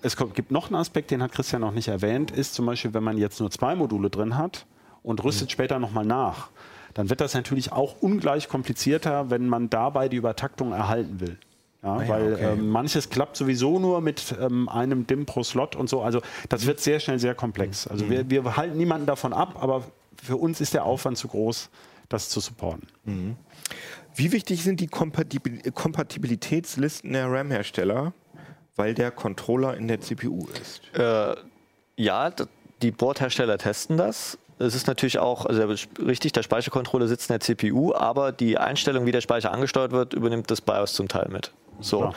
Es gibt noch einen Aspekt, den hat Christian noch nicht erwähnt, ist zum Beispiel, wenn man jetzt nur zwei Module drin hat und rüstet mhm. später nochmal nach, dann wird das natürlich auch ungleich komplizierter, wenn man dabei die Übertaktung erhalten will. Ja, ah ja, weil okay. ähm, manches klappt sowieso nur mit ähm, einem DIM pro Slot und so. Also das wird sehr schnell sehr komplex. Also mhm. wir, wir halten niemanden davon ab, aber für uns ist der Aufwand zu groß, das zu supporten. Mhm. Wie wichtig sind die Kompatibil Kompatibilitätslisten der RAM-Hersteller, weil der Controller in der CPU ist? Äh, ja, die Bordhersteller testen das. Es ist natürlich auch also richtig, der Speichercontroller sitzt in der CPU, aber die Einstellung, wie der Speicher angesteuert wird, übernimmt das BIOS zum Teil mit. So.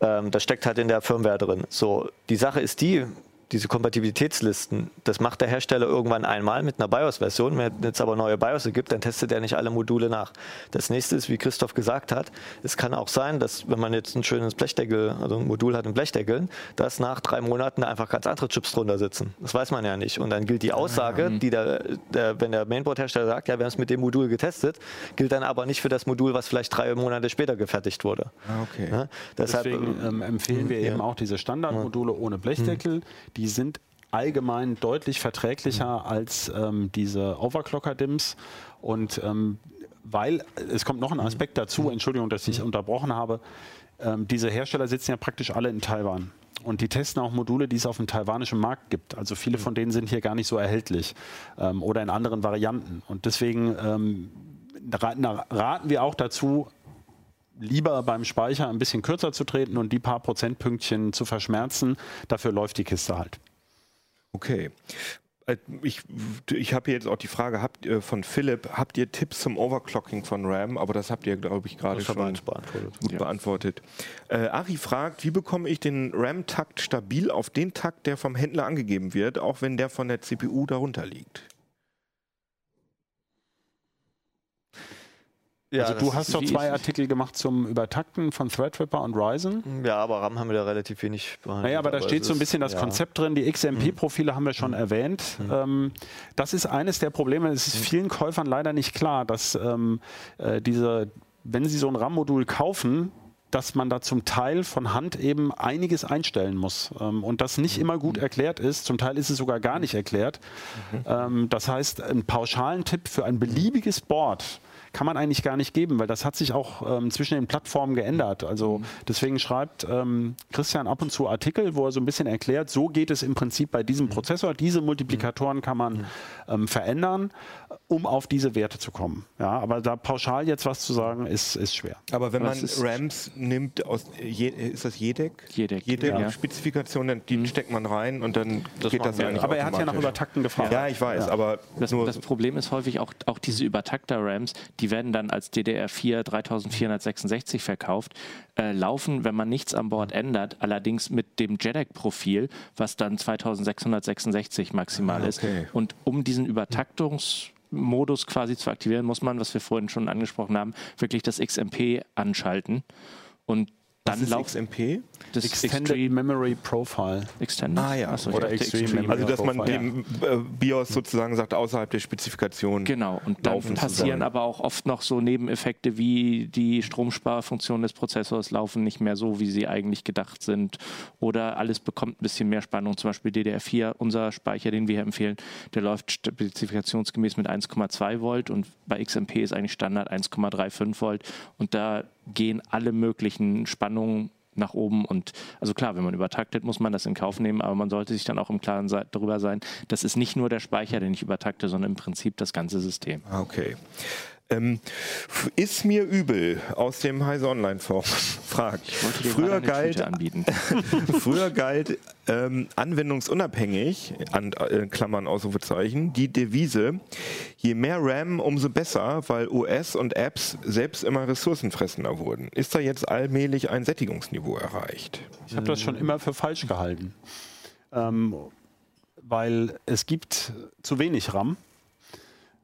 Ähm, das steckt halt in der Firmware drin. So, die Sache ist die, diese Kompatibilitätslisten, das macht der Hersteller irgendwann einmal mit einer BIOS-Version. Wenn es jetzt aber neue BIOS gibt, dann testet er nicht alle Module nach. Das nächste ist, wie Christoph gesagt hat, es kann auch sein, dass wenn man jetzt ein schönes Blechdeckel, also ein Modul hat in Blechdeckeln, dass nach drei Monaten einfach ganz andere Chips drunter sitzen. Das weiß man ja nicht. Und dann gilt die Aussage, die der, der wenn der Mainboard-Hersteller sagt, ja, wir haben es mit dem Modul getestet, gilt dann aber nicht für das Modul, was vielleicht drei Monate später gefertigt wurde. Ah, okay. Ja, deshalb, Deswegen ähm, empfehlen wir ja. eben auch diese Standardmodule ohne Blechdeckel. Mhm die sind allgemein deutlich verträglicher mhm. als ähm, diese Overclocker-DIMMs. Und ähm, weil, es kommt noch ein mhm. Aspekt dazu, mhm. Entschuldigung, dass ich mhm. unterbrochen habe, ähm, diese Hersteller sitzen ja praktisch alle in Taiwan. Und die testen auch Module, die es auf dem taiwanischen Markt gibt. Also viele von denen sind hier gar nicht so erhältlich ähm, oder in anderen Varianten. Und deswegen ähm, raten wir auch dazu, lieber beim Speicher ein bisschen kürzer zu treten und die paar Prozentpünktchen zu verschmerzen. Dafür läuft die Kiste halt. Okay. Äh, ich, ich habe jetzt auch die Frage habt, von Philipp, habt ihr Tipps zum Overclocking von RAM? Aber das habt ihr, glaube ich, gerade schon beantwortet. gut ja. beantwortet. Äh, Ari fragt, wie bekomme ich den RAM-Takt stabil auf den Takt, der vom Händler angegeben wird, auch wenn der von der CPU darunter liegt? Ja, also du hast doch zwei Artikel gemacht zum Übertakten von Threadripper und Ryzen. Ja, aber RAM haben wir da relativ wenig behandelt. Naja, aber da steht so ein bisschen das ja. Konzept drin. Die XMP-Profile haben wir schon mhm. erwähnt. Mhm. Ähm, das ist eines der Probleme. Es ist mhm. vielen Käufern leider nicht klar, dass ähm, äh, diese, wenn sie so ein RAM-Modul kaufen, dass man da zum Teil von Hand eben einiges einstellen muss ähm, und das nicht immer gut erklärt ist. Zum Teil ist es sogar gar nicht erklärt. Mhm. Ähm, das heißt, einen pauschalen Tipp für ein beliebiges Board kann man eigentlich gar nicht geben, weil das hat sich auch ähm, zwischen den Plattformen geändert. Also deswegen schreibt ähm, Christian ab und zu Artikel, wo er so ein bisschen erklärt, so geht es im Prinzip bei diesem Prozessor. Diese Multiplikatoren kann man ähm, verändern, um auf diese Werte zu kommen. Ja, aber da pauschal jetzt was zu sagen, ist, ist schwer. Aber wenn man RAMs nimmt aus, je, ist das JEDEC? JEDEC. JEDEC-Spezifikation, ja. die mhm. steckt man rein und dann das geht das eigentlich Aber er hat ja nach Übertakten gefragt. Ja, ich weiß, ja. aber das, das, Problem ist häufig auch, auch diese Übertakter-RAMs, die die werden dann als DDR4 3466 verkauft, äh, laufen, wenn man nichts an Bord ändert, allerdings mit dem JEDEC-Profil, was dann 2666 maximal Ah, ist. okay. Und um diesen Übertaktungsmodus quasi zu aktivieren, muss man, was wir vorhin schon angesprochen haben, wirklich das XMP anschalten. Und dann Das ist laufen XMP? das Extended Extreme- Memory Profile. Extended. Ah, ja. Achso, Oder dachte Extreme Extreme. Memory. Also, dass man Profile. dem äh, BIOS sozusagen sagt, außerhalb der Spezifikation. Genau, und dann laufen passieren aber auch oft noch so Nebeneffekte wie die Stromsparfunktionen des Prozessors laufen nicht mehr so, wie sie eigentlich gedacht sind. Oder alles bekommt ein bisschen mehr Spannung. Zum Beispiel DDR4, unser Speicher, den wir hier empfehlen, der läuft spezifikationsgemäß mit 1,2 Volt und bei XMP ist eigentlich Standard 1,35 Volt. Und da gehen alle möglichen Spannungen nach oben und also klar, wenn man übertaktet, muss man das in Kauf nehmen, aber man sollte sich dann auch im Klaren darüber sein, das ist nicht nur der Speicher, den ich übertakte, sondern im Prinzip das ganze System. Ah, Okay. Ähm, ist mir übel aus dem Heise Online Forum dir Früher galt, früher galt ähm, anwendungsunabhängig, an äh, Klammern Ausrufezeichen, die Devise, je mehr RAM, umso besser, weil OS und Apps selbst immer ressourcenfressender wurden. Ist da jetzt allmählich ein Sättigungsniveau erreicht? Ich habe das schon immer für falsch gehalten. Ähm, weil es gibt zu wenig RAM.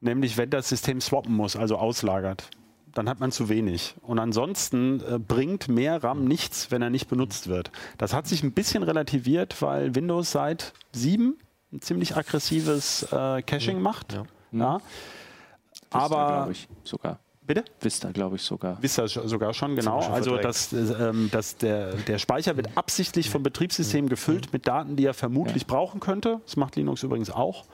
Nämlich, wenn das System swappen muss, also auslagert, dann hat man zu wenig. Und ansonsten äh, bringt mehr RAM nichts, wenn er nicht benutzt wird. Das hat sich ein bisschen relativiert, weil Windows seit 7 ein ziemlich aggressives äh, Caching macht. Ja. Ja. Vista, Aber, glaube ich, sogar. bitte? Vista, glaube ich, sogar. Sch- sogar schon, genau. schon Also dass, äh, ähm, dass der, der Speicher wird absichtlich vom Betriebssystem gefüllt mit Daten, die er vermutlich brauchen könnte. Das macht Linux übrigens auch.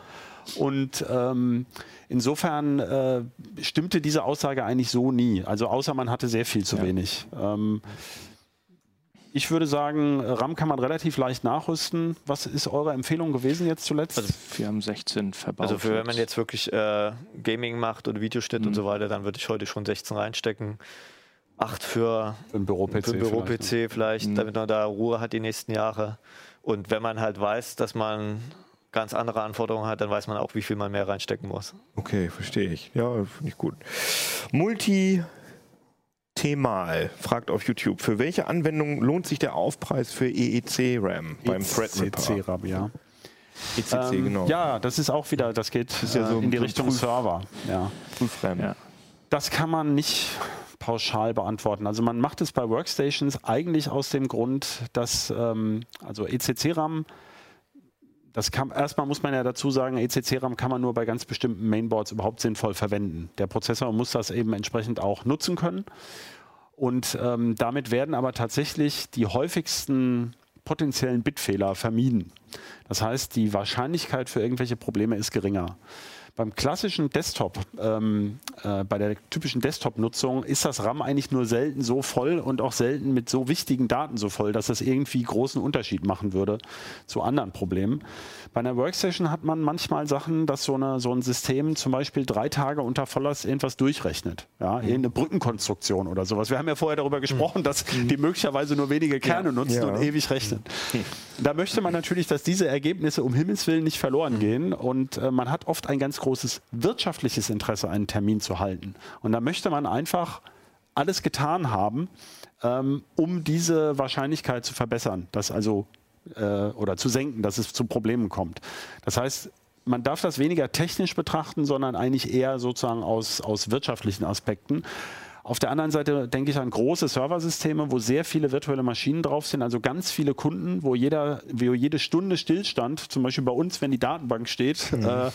Und ähm, insofern äh, stimmte diese Aussage eigentlich so nie. Also außer man hatte sehr viel zu Ja. wenig. Ähm, ich würde sagen, RAM kann man relativ leicht nachrüsten. Was ist eure Empfehlung gewesen jetzt zuletzt? Wir haben 16 verbaut. Also für wenn man jetzt wirklich äh, Gaming macht oder Videoschnitt Mhm. und so weiter, dann würde ich heute schon 16 reinstecken. 8 für, für ein Büro-PC. Büro-PC vielleicht, ne? vielleicht, damit man da Ruhe hat die nächsten Jahre. Und wenn man halt weiß, dass man ganz andere Anforderungen hat, dann weiß man auch, wie viel man mehr reinstecken muss. Okay, verstehe ich. Ja, finde ich gut. Multi-Themal fragt auf YouTube, für welche Anwendung lohnt sich der Aufpreis für EEC-RAM beim Threadripper? ECC-RAM, ja. ECC, Ähm, genau. Ja, das ist auch wieder, das geht ja äh, so in die Richtung Prüf- Server. Ja. Prüf-RAM. Ja. Das kann man nicht pauschal beantworten. Also man macht es bei Workstations eigentlich aus dem Grund, dass ähm, also ECC-RAM, das kann, erstmal muss man ja dazu sagen, ECC-RAM kann man nur bei ganz bestimmten Mainboards überhaupt sinnvoll verwenden. Der Prozessor muss das eben entsprechend auch nutzen können. Und ähm, damit werden aber tatsächlich die häufigsten potenziellen Bitfehler vermieden. Das heißt, die Wahrscheinlichkeit für irgendwelche Probleme ist geringer. Beim klassischen Desktop, ähm, äh, bei der typischen Desktop-Nutzung, ist das RAM eigentlich nur selten so voll und auch selten mit so wichtigen Daten so voll, dass das irgendwie großen Unterschied machen würde zu anderen Problemen. Bei einer Workstation hat man manchmal Sachen, dass so, eine, so ein System zum Beispiel drei Tage unter Volllast irgendwas durchrechnet. Ja, irgendeine Brückenkonstruktion oder sowas. Wir haben ja vorher darüber gesprochen, dass die möglicherweise nur wenige Kerne nutzen Ja. und ewig rechnen. Da möchte man natürlich, dass diese Ergebnisse um Himmels Willen nicht verloren gehen und äh, man hat oft ein ganz großes wirtschaftliches Interesse, einen Termin zu halten. Und da möchte man einfach alles getan haben, ähm, um diese Wahrscheinlichkeit zu verbessern, dass also äh, oder zu senken, dass es zu Problemen kommt. Das heißt, man darf das weniger technisch betrachten, sondern eigentlich eher sozusagen aus, aus wirtschaftlichen Aspekten. Auf der anderen Seite denke ich an große Serversysteme, wo sehr viele virtuelle Maschinen drauf sind, also ganz viele Kunden, wo, jeder, wo jede Stunde Stillstand, zum Beispiel bei uns, wenn die Datenbank steht, äh, äh,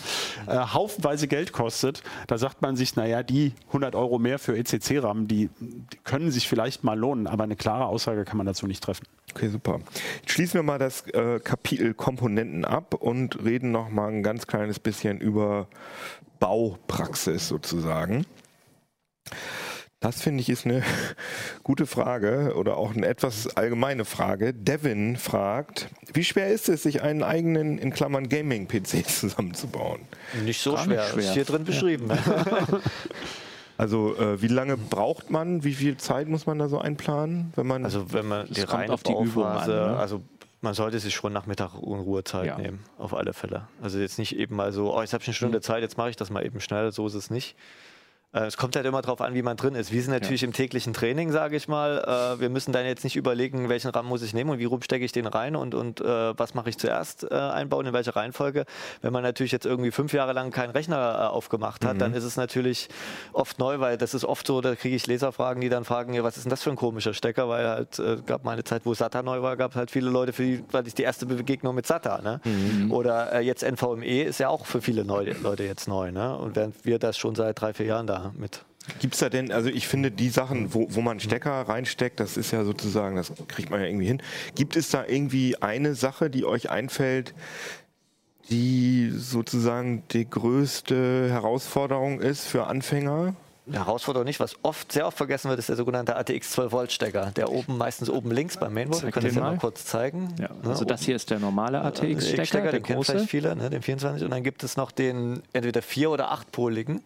haufenweise Geld kostet. Da sagt man sich, naja, die 100 Euro mehr für ECC-RAM, die, die können sich vielleicht mal lohnen, aber eine klare Aussage kann man dazu nicht treffen. Okay, super. Jetzt schließen wir mal das äh, Kapitel Komponenten ab und reden noch mal ein ganz kleines bisschen über Baupraxis sozusagen. Das finde ich ist eine gute Frage oder auch eine etwas allgemeine Frage. Devin fragt, wie schwer ist es, sich einen eigenen, in Klammern Gaming-PC zusammenzubauen? Nicht so Gar nicht schwer. schwer. Ist hier drin beschrieben. Also äh, wie lange braucht man, wie viel Zeit muss man da so einplanen, wenn man Also wenn man die reine auf die Übung an, ne? also man sollte sich schon Nachmittag in Ruhezeit Ja. nehmen, auf alle Fälle. Also jetzt nicht eben mal so, oh, jetzt habe ich eine Stunde Zeit, jetzt mache ich das mal eben schnell, so ist es nicht. Äh, Es kommt halt immer darauf an, wie man drin ist. Wir sind natürlich im täglichen Training, sage ich mal. Äh, Wir müssen dann jetzt nicht überlegen, welchen RAM muss ich nehmen und wie rum stecke ich den rein und, und äh, was mache ich zuerst einbauen, in welcher Reihenfolge. Wenn man natürlich jetzt irgendwie fünf Jahre lang keinen Rechner aufgemacht hat, dann ist es natürlich oft neu, weil das ist oft so, da kriege ich Leserfragen, die dann fragen, ja, was ist denn das für ein komischer Stecker? Weil halt gab mal eine Zeit, wo SATA neu war, gab es halt viele Leute, für die war das die erste Begegnung mit SATA. Ne? Oder äh, jetzt NVMe ist ja auch für viele neu, Leute jetzt neu. Ne? Und während wir das schon seit drei, vier Jahren da mit Gibt es da denn, also ich finde die Sachen, wo, wo man Stecker reinsteckt, das ist ja sozusagen, das kriegt man ja irgendwie hin. Gibt es da irgendwie eine Sache, die euch einfällt, die sozusagen die größte Herausforderung ist für Anfänger? Herausforderung nicht. Was oft, sehr oft vergessen wird, ist der sogenannte ATX 12 Volt Stecker. Der oben, meistens oben links beim Mainboard. Wir können das ja mal kurz zeigen. Ja, Ne, also das hier ist der normale ATX-Stecker, der den kennen große. vielleicht viele, ne, den 24. Und dann gibt es noch den entweder vier- oder achtpoligen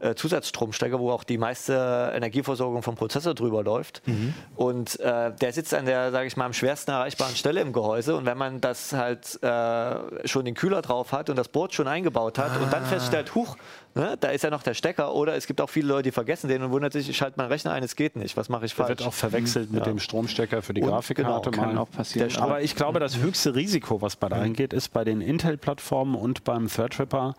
äh, Zusatzstromstecker, wo auch die meiste Energieversorgung vom Prozessor drüber läuft. Mhm. Und äh, der sitzt an der, sage ich mal, am schwersten erreichbaren Stelle im Gehäuse. Und wenn man das halt äh, schon den Kühler drauf hat und das Board schon eingebaut hat und dann Ah. feststellt, huch, ne, da ist ja noch der Stecker. Oder es gibt auch viele Leute, die vergessen den und wundert sich, ich schalte meinen Rechner ein, es geht nicht. Was mache ich Der falsch? wird auch verwechselt mit Ja. dem Stromstecker für die Und Grafikkarte. genau, Kann auch passieren. Aber ich glaube, das höchste Risiko, was bei da eingeht, ist bei den Intel-Plattformen und beim Threadripper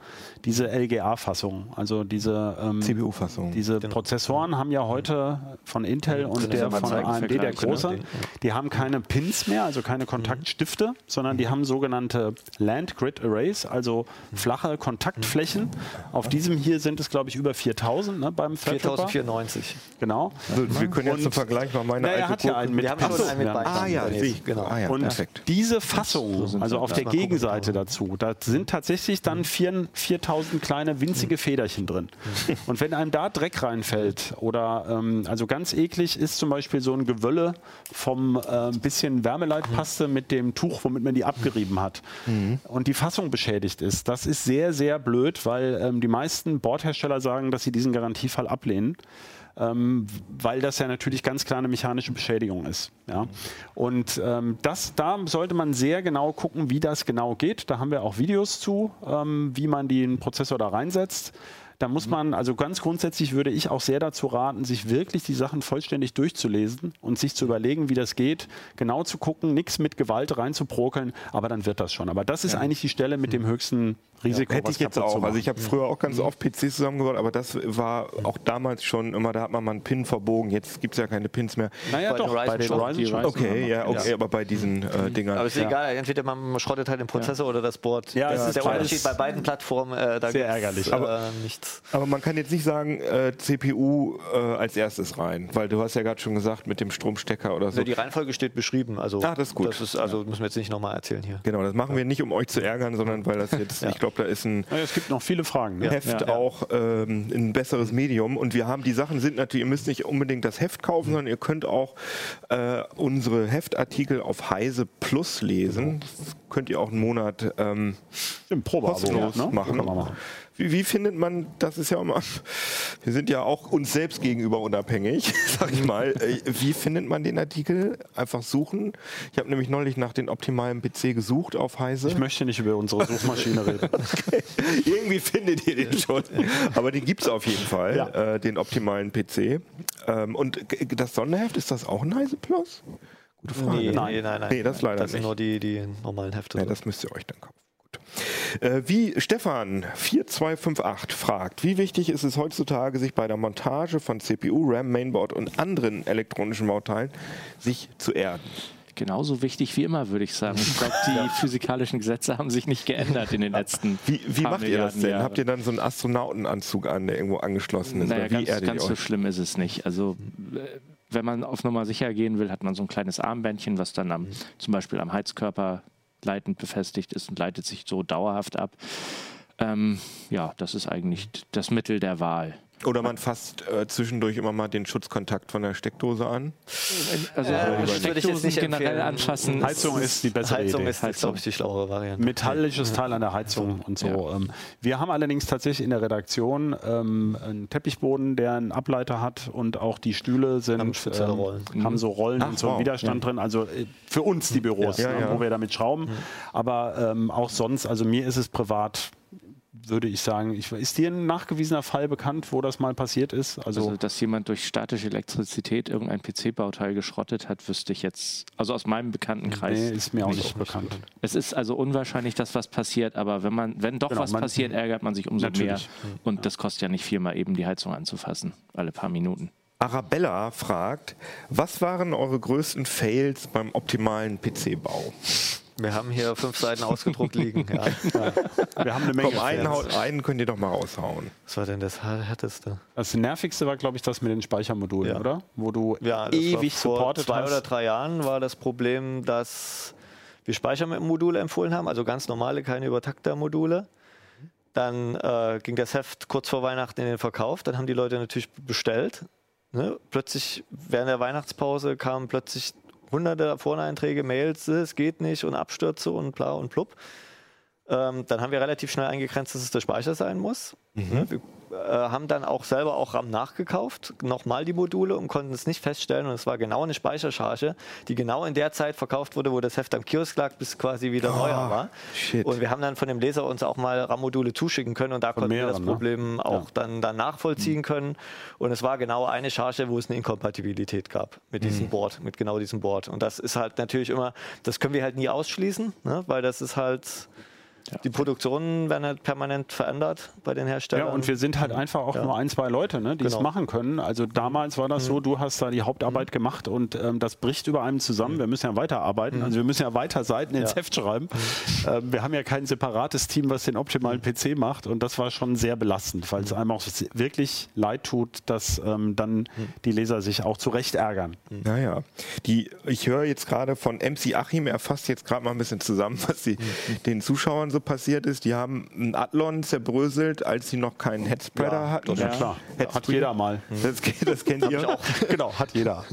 diese LGA-Fassung. Also diese, ähm, CPU-Fassung. diese Prozessoren haben ja heute von Intel und Können wir der von AMD, der Vergleich, ne? große, die haben keine Pins mehr, also keine Kontaktstifte, sondern die haben sogenannte Land Grid Arrays, also flache Kontaktflächen. Auf diesem hier sind es, glaube ich, über 4000 ne, beim Threadripper. 4094. Genau. So, wir können jetzt zum Vergleich mal meine Na, er alte hat ja Kurve- einen mit Wir haben schon einen mit ja. Ah ja, ich. Genau. Ah, ja, Und perfekt. diese Fassung, also auf der Gegenseite dazu, da sind tatsächlich dann vier- 4000 kleine winzige Federchen drin. Und wenn einem da Dreck reinfällt oder ähm, also ganz eklig ist zum Beispiel so ein Gewölle vom äh, bisschen Wärmeleitpaste mit dem Tuch, womit man die abgerieben hat und die Fassung beschädigt ist. Das ist sehr, sehr blöd, weil ähm, die meisten Bordhersteller sagen, dass sie diesen Garantiefall ablehnen ähm, weil das ja natürlich ganz klar eine mechanische Beschädigung ist. Ja? Und ähm, das, da sollte man sehr genau gucken, wie das genau geht. Da haben wir auch Videos zu, ähm, wie man den Prozessor da reinsetzt. Da muss man, also ganz grundsätzlich würde ich auch sehr dazu raten, sich wirklich die Sachen vollständig durchzulesen und sich zu überlegen, wie das geht, genau zu gucken, nichts mit Gewalt reinzuprokeln, aber dann wird das schon. Aber das ist eigentlich die Stelle mit dem höchsten Risiko. Hätte was ich jetzt auch. Also ich habe früher auch ganz oft PCs zusammengebaut, aber das war auch damals schon immer, da hat man mal einen Pin verbogen. Jetzt gibt es ja keine Pins mehr. naja, bei doch, bei Ryzen den schon. Ryzen schon. Okay, ja, okay, aber bei diesen äh, Dingern. Aber es ist egal, entweder man, schrottet halt den Prozessor oder das Board. Ja, das ist der Unterschied bei beiden Plattformen. Äh, da sehr ärgerlich. Äh, Aber- Aber man kann jetzt nicht sagen, äh, CPU äh, als erstes rein, weil du hast ja gerade schon gesagt, mit dem Stromstecker oder so. Ne, die Reihenfolge steht beschrieben. Also, Ah, das ist gut. Das ist, also müssen wir jetzt nicht nochmal erzählen hier. Genau, das machen wir nicht, um euch zu ärgern, sondern weil das jetzt, ich glaube, da ist ein Naja, es gibt noch viele Fragen. Ne? Heft Ja. auch ähm, ein besseres Medium. Und wir haben, die Sachen sind natürlich, ihr müsst nicht unbedingt das Heft kaufen, sondern ihr könnt auch äh, unsere Heftartikel auf Heise Plus lesen. Das könnt ihr auch einen Monat ähm, Im Probeabo kostenlos ne? machen. Wie, wie findet man, das ist ja immer, wir sind ja auch uns selbst gegenüber unabhängig, sag ich mal. Äh, Wie findet man den Artikel? Einfach suchen. Ich habe nämlich neulich nach den optimalen PC gesucht auf Heise. Ich möchte nicht über unsere Suchmaschine reden. Irgendwie findet ihr den schon. Aber den gibt es auf jeden Fall, Ja. äh, den optimalen PC. Ähm, und das Sonderheft, ist das auch ein Heise Plus? Gute Frage. Nee, Nein. nein, nein. Nee, das leider Das sind nicht. nur die, die normalen Hefte. Ja, das müsst ihr euch dann kaufen. Äh, wie Stefan 4258 fragt, wie wichtig ist es heutzutage, sich bei der Montage von CPU, RAM, Mainboard und anderen elektronischen Bauteilen sich zu erden? Genauso wichtig wie immer, würde ich sagen. Ich glaube, die physikalischen Gesetze haben sich nicht geändert in den letzten Wie, wie macht ihr das Milliarden denn? Jahre. Habt ihr dann so einen Astronautenanzug an, der irgendwo angeschlossen ist? Naja, ganz, ganz so schlimm ist es nicht. Also äh, wenn man auf Nummer sicher gehen will, hat man so ein kleines Armbändchen, was dann am, zum Beispiel am Heizkörper leitend befestigt ist und leitet sich so dauerhaft ab. Ähm, ja, das ist eigentlich das Mittel der Wahl. Oder man fasst äh, zwischendurch immer mal den Schutzkontakt von der Steckdose an. Also das würde ich jetzt Steckdosen nicht generell empfehlen. anfassen. Heizung ist die bessere Heizung Idee. ist, ist glaube ich, die schlauere Variante. Metallisches Teil an der Heizung und so. Ähm, Wir haben allerdings tatsächlich in der Redaktion ähm, einen Teppichboden, der einen Ableiter hat und auch die Stühle sind Haben ähm, Rollen. haben so Rollen Ach, und so einen wow. Widerstand drin. Also äh, für uns die Büros, Ja, ne, ja. wo wir damit schrauben. Aber ähm, auch sonst, also mir ist es privat würde ich sagen. Ich, ist dir ein nachgewiesener Fall bekannt, wo das mal passiert ist? Also, Also, dass jemand durch statische Elektrizität irgendein PC-Bauteil geschrottet hat, wüsste ich jetzt, also aus meinem Bekanntenkreis. nee, ist mir auch nicht. nicht bekannt. Es ist also unwahrscheinlich, dass was passiert, aber wenn man, wenn doch Genau, was man- passiert, ärgert man sich umso mehr. Natürlich. Und das kostet ja nicht viel, mal eben die Heizung anzufassen, alle paar Minuten. Arabella fragt, was waren eure größten Fails beim optimalen PC-Bau? Wir haben hier fünf Seiten ausgedruckt liegen. Ja. Wir haben eine Menge. Komm, einen, einen könnt ihr doch mal raushauen. Was war denn das härteste? Das nervigste war, glaube ich, das mit den Speichermodulen, Ja. oder? Wo du Ja, ewig vor supportet zwei hast. oder drei Jahren war das Problem, dass wir Speichermodule empfohlen haben, also ganz normale, keine Übertakter-Module. Dann äh, ging das Heft kurz vor Weihnachten in den Verkauf. Dann haben die Leute natürlich bestellt. Ne? Plötzlich während der Weihnachtspause kamen plötzlich hunderte Vorneinträge, Mails, es geht nicht und Abstürze und bla und blub. Ähm, dann haben wir relativ schnell eingegrenzt, dass es der Speicher sein muss. Ne? Wir äh, haben dann auch selber auch RAM nachgekauft, nochmal die Module und konnten es nicht feststellen. Und es war genau eine Speichercharge, die genau in der Zeit verkauft wurde, wo das Heft am Kiosk lag, bis quasi wieder neuer war. shit. Und wir haben dann von dem Leser uns auch mal RAM-Module zuschicken können und da konnten wir das mehreren, ne? Problem auch Ja. dann, dann nachvollziehen können. Und es war genau eine Charge, wo es eine Inkompatibilität gab mit diesem Board, mit genau diesem Board. Und das ist halt natürlich immer, das können wir halt nie ausschließen, ne? weil das ist halt, die Produktionen werden halt permanent verändert bei den Ja, Herstellern. und wir sind halt einfach auch Ja. nur ein, zwei Leute, ne, die es Genau. machen können. Also damals war das so, du hast da die Hauptarbeit gemacht und ähm, das bricht über einem zusammen. Wir müssen ja weiterarbeiten. Also wir müssen ja weiter Seiten ins Ja. Heft schreiben. Ähm, wir haben ja kein separates Team, was den optimalen PC macht und das war schon sehr belastend, weil es einem auch wirklich leid tut, dass ähm, dann die Leser sich auch zu Recht ärgern. Naja, die, ich höre jetzt gerade von MC Achim, er fasst jetzt gerade mal ein bisschen zusammen, was die, den Zuschauern so passiert ist. Die haben einen Athlon zerbröselt, als sie noch keinen Headspreader Ja, hatten. Ja, klar. Headspreader. Hat jeder mal. Das, das kennt ihr. genau, hat jeder.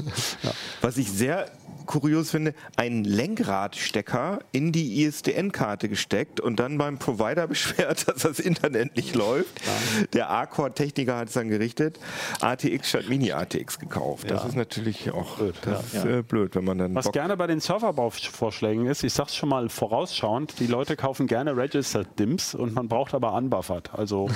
Ja. Was ich sehr kurios finde, einen Lenkradstecker in die ISDN-Karte gesteckt und dann beim Provider beschwert, dass das Internet nicht läuft. Der A-Core-Techniker hat es dann gerichtet, ATX statt Mini-ATX gekauft. Das Ja. ist natürlich auch blöd, das ist, äh, blöd wenn man dann Was Bock- gerne bei den Serverbauvorschlägen ist, ich sag's schon mal vorausschauend, die Leute kaufen gerne Registered DIMMs und man braucht aber unbuffered. Also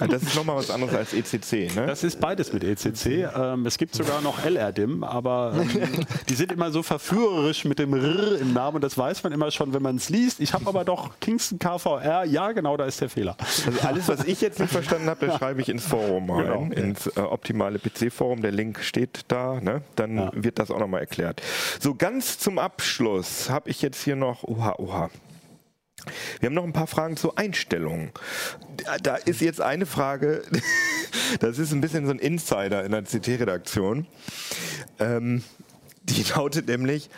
Ja, das ist nochmal was anderes als ECC. Ne? das ist beides mit ECC. Ähm, es gibt sogar noch LRDIM, aber ähm, die sind immer so verführerisch mit dem R im Namen und das weiß man immer schon, wenn man es liest. Ich habe aber doch Kingston KVR, ja genau, da ist der Fehler. Also alles, was ich jetzt nicht verstanden habe, das schreibe ich ins Forum rein, Genau. ins äh, optimale PC-Forum. Der Link steht da. Ne? Dann Ja. wird das auch nochmal erklärt. So, ganz zum Abschluss habe ich jetzt hier noch, oha, oha. Wir haben noch ein paar Fragen zur Einstellung. Da- ist jetzt eine Frage, das ist ein bisschen so ein Insider in der CT-Redaktion. Ähm, die lautet nämlich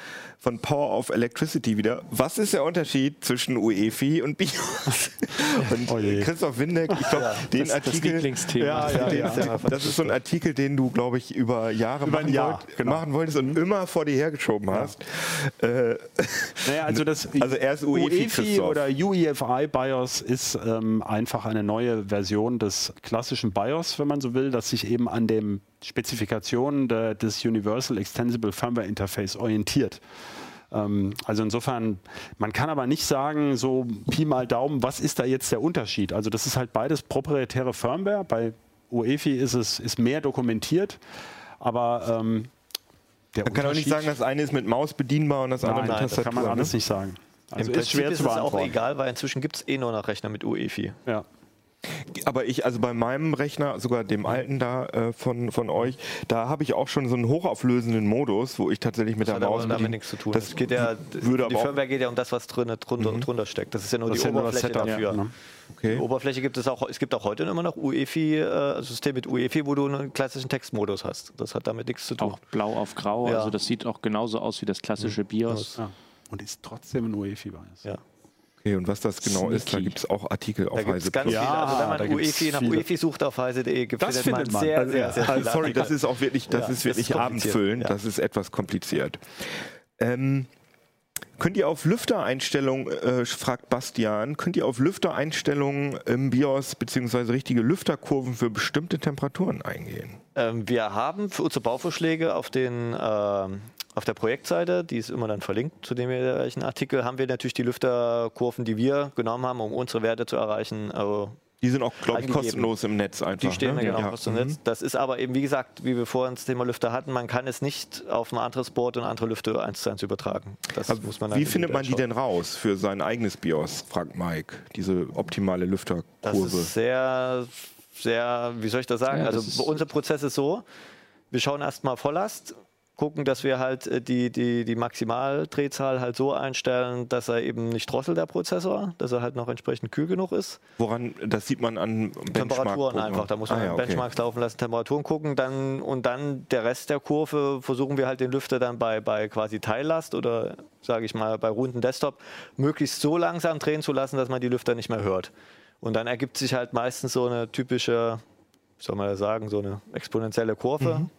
von Power of Electricity wieder. Was ist der Unterschied zwischen UEFI und BIOS? Und Oh. Christoph Windeck, ich glaube, den das- das Artikel. Lieblingsthema. Ja, ja, Ja, den, ja. das ist so ein Artikel, den du, glaube ich, über Jahre Über machen, Jahr, wollt, genau. machen wolltest und immer vor dir hergeschoben hast. Äh, Naja, also das Also er ist UEFI, UEFI oder UEFI BIOS ist ähm, einfach eine neue Version des klassischen BIOS, wenn man so will, das sich eben an den Spezifikationen der, des Universal Extensible Firmware Interface orientiert. Ähm, also insofern, man kann aber nicht sagen, so Pi mal Daumen, was ist da jetzt der Unterschied? Also das ist halt beides proprietäre Firmware. Bei UEFI ist es ist mehr dokumentiert, aber ähm, der man kann auch nicht sagen, das eine ist mit Maus bedienbar und das andere Nein, mit das Tastatur. kann man alles ne? nicht sagen. Also Im ist schwer Prinzip zu ist es auch egal, weil inzwischen gibt es eh nur noch Rechner mit UEFI. Ja. Aber ich, also bei meinem Rechner, sogar dem alten da äh, von, von euch, da habe ich auch schon so einen hochauflösenden Modus, wo ich tatsächlich mit der hat aber Maus damit nichts zu tun. Das Das geht ja, würde die Firmware geht ja um das, was drin, drunter, drunter steckt. Das ist ja nur Das die nur das Oberfläche Setup, dafür. ja, ne? okay. Die Oberfläche gibt es auch, es gibt auch heute immer noch UEFI-System mit UEFI, wo du einen klassischen Textmodus hast. Das hat damit nichts zu tun. Auch blau auf grau, Ja. also das sieht auch genauso aus wie das klassische BIOS. Ja. Und ist trotzdem ein UEFI-Bias. Ja. Okay, und was das genau ist, da Sneaky. gibt es auch Artikel auf Da gibt Heise es ganz. Ja, viele. Also wenn da man gibt's UEFI nach viele. UEFI sucht auf heise.de, gibt Das findet man man. sehr, Also, sehr, sehr viele sorry, das ist auch wirklich, das Ja, ist das wirklich ist abendfüllend, ja. das ist etwas kompliziert. Ähm, könnt ihr auf Lüftereinstellungen, äh, fragt Bastian, könnt ihr auf Lüftereinstellungen im BIOS beziehungsweise richtige Lüfterkurven für bestimmte Temperaturen eingehen? Ähm, wir haben für unsere Bauvorschläge auf den, ähm, auf der Projektseite, die ist immer dann verlinkt zu dem jeweiligen Artikel, haben wir natürlich die Lüfterkurven, die wir genommen haben, um unsere Werte zu erreichen. Also Die sind auch, glaube ich, kostenlos im Netz einfach. die stehen ne? genau Ja. kostenlos im Netz. Das ist aber eben, wie gesagt, wie wir vorhin das Thema Lüfter hatten, man kann es nicht auf ein anderes Board und andere Lüfter eins zu eins übertragen. Das Aber muss man wie findet man die denn raus für sein eigenes BIOS, fragt Mike, diese optimale Das Lüfterkurve? ist sehr, sehr, wie soll ich das sagen? Ja, das also unser Prozess ist so, wir schauen erstmal Volllast, gucken, dass wir halt äh, die, die, die Maximaldrehzahl halt so einstellen, dass er eben nicht drosselt, der Prozessor, dass er halt noch entsprechend kühl genug ist. Woran, das sieht man an Temperaturen Benchmark-Programmen. einfach, da muss man ah, ja, okay. Benchmarks laufen lassen, Temperaturen gucken, dann und dann der Rest der Kurve versuchen wir halt den Lüfter dann bei, bei quasi Teillast oder sage ich mal bei runden Desktop möglichst so langsam drehen zu lassen, dass man die Lüfter nicht mehr hört. Und dann ergibt sich halt meistens so eine typische, wie soll man das sagen, so eine exponentielle Kurve. Mhm.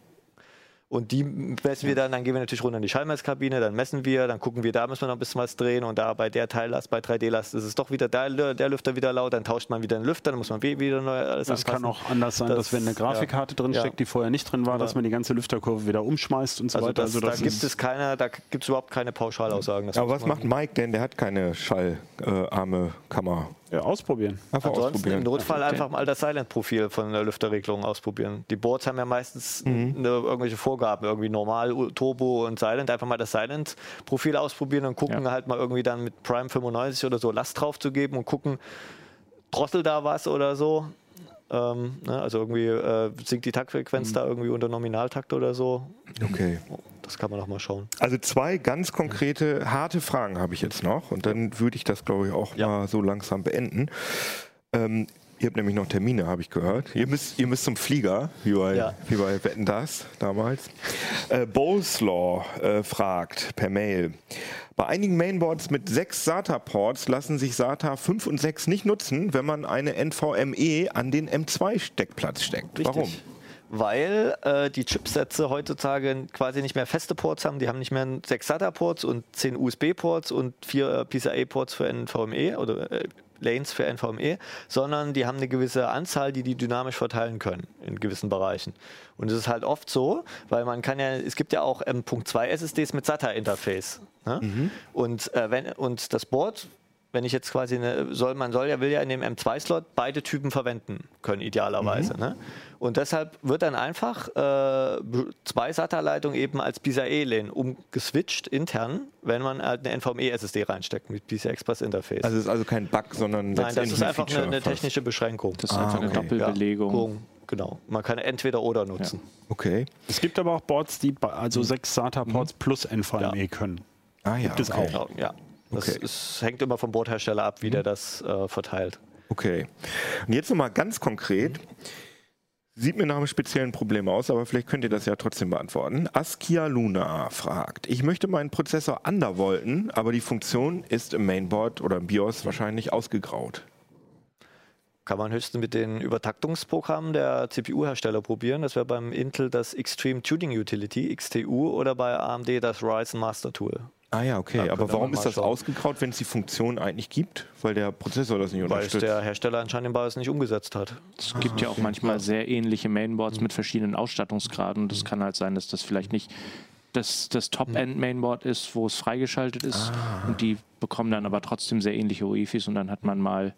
Und die messen wir dann, dann gehen wir natürlich runter in die Schallmesskabine, dann messen wir, dann gucken wir, da müssen wir noch ein bisschen was drehen und da bei der Teillast, bei 3D-Last ist es doch wieder der, der Lüfter wieder laut, dann tauscht man wieder den Lüfter, dann muss man wieder neu alles Das kann anpassen. auch anders sein, Das- dass wenn eine Grafikkarte drin ja. steckt, die vorher nicht drin war, dass man die ganze Lüfterkurve wieder umschmeißt und so Also, weiter. das, Also das da gibt es keine, da gibt es überhaupt keine Pauschalaussagen. Das Aber was macht Mike denn? Der hat keine schallarme Kammer. Ja, ausprobieren. Einfach Ansonsten ausprobieren. im Notfall einfach mal das Silent-Profil von der Lüfterregelung ausprobieren. Die Boards haben ja meistens Mhm. eine, irgendwelche Vorgaben, irgendwie normal, Turbo und Silent. Einfach mal das Silent-Profil ausprobieren und gucken Ja. halt mal irgendwie dann mit Prime 95 oder so Last drauf zu geben und gucken, drosselt da was oder so. Ähm, ne, also irgendwie äh, sinkt die Mhm. Taktfrequenz da irgendwie unter Nominaltakt oder so. Okay. Das kann man auch mal schauen. Also zwei ganz konkrete, harte Fragen habe ich jetzt noch und dann würde ich das, glaube ich, auch Ja. mal so langsam beenden. Ähm, ihr habt nämlich noch Termine, habe ich gehört. Ihr müsst, ihr müsst zum Flieger, wie bei, Ja. wie bei Wetten das damals. Äh, Boleslaw äh, fragt per Mail. Bei einigen Mainboards mit sechs SATA-Ports lassen sich SATA 5 und 6 nicht nutzen, wenn man eine NVMe an den M2-Steckplatz steckt. Warum? Weil äh, die Chipsätze heutzutage quasi nicht mehr feste Ports haben. Die haben nicht mehr sechs SATA-Ports und zehn USB-Ports und vier äh, PCIe-Ports für NVMe oder äh, Lanes für NVMe, sondern die haben eine gewisse Anzahl, die die dynamisch verteilen können in gewissen Bereichen. Und es ist halt oft so, weil man kann ja, es gibt ja auch M.2 SSDs mit SATA-Interface. Ne? Und, äh, wenn, und das Board wenn ich jetzt quasi eine, soll, man soll ja, will ja in dem M2-Slot beide Typen verwenden können, idealerweise. Ne? Und deshalb wird dann einfach äh, zwei SATA-Leitungen eben als PCIe-Lane umgeswitcht intern, wenn man halt eine NVMe-SSD reinsteckt mit PCI Express Interface. Also es ist also kein Bug, sondern Nein, das ist einfach eine, eine technische Beschränkung. Das ist Ah, einfach eine okay. Doppelbelegung. Ja, genau. Man kann entweder oder nutzen. Okay. Es gibt aber auch Boards, die also sechs SATA-Ports plus NVMe Ja. können. Ah ja, Gibt es okay. auch. Ja, das Okay. ist, hängt immer vom Bordhersteller ab, wie der das äh, verteilt. Okay. Und jetzt nochmal ganz konkret. Sieht mir nach einem speziellen Problem aus, aber vielleicht könnt ihr das ja trotzdem beantworten. Askia Luna fragt, ich möchte meinen Prozessor undervolten, aber die Funktion ist im Mainboard oder im BIOS wahrscheinlich ausgegraut. Kann man höchstens mit den Übertaktungsprogrammen der CPU-Hersteller probieren. Das wäre beim Intel das Extreme Tuning Utility, XTU, oder bei AMD das Ryzen Master Tool. Ah ja, okay. Da aber warum ist das schauen. ausgegraut, wenn es die Funktion eigentlich gibt? Weil der Prozessor das nicht Weil es unterstützt. der Hersteller anscheinend BIOS nicht umgesetzt hat. Es gibt ja auch manchmal sehr ähnliche Mainboards mit verschiedenen Ausstattungsgraden. Mhm. Das kann halt sein, dass das vielleicht nicht das, das Top-End-Mainboard ist, wo es freigeschaltet ist. Ah. Und die bekommen dann aber trotzdem sehr ähnliche UEFIs und dann hat man mal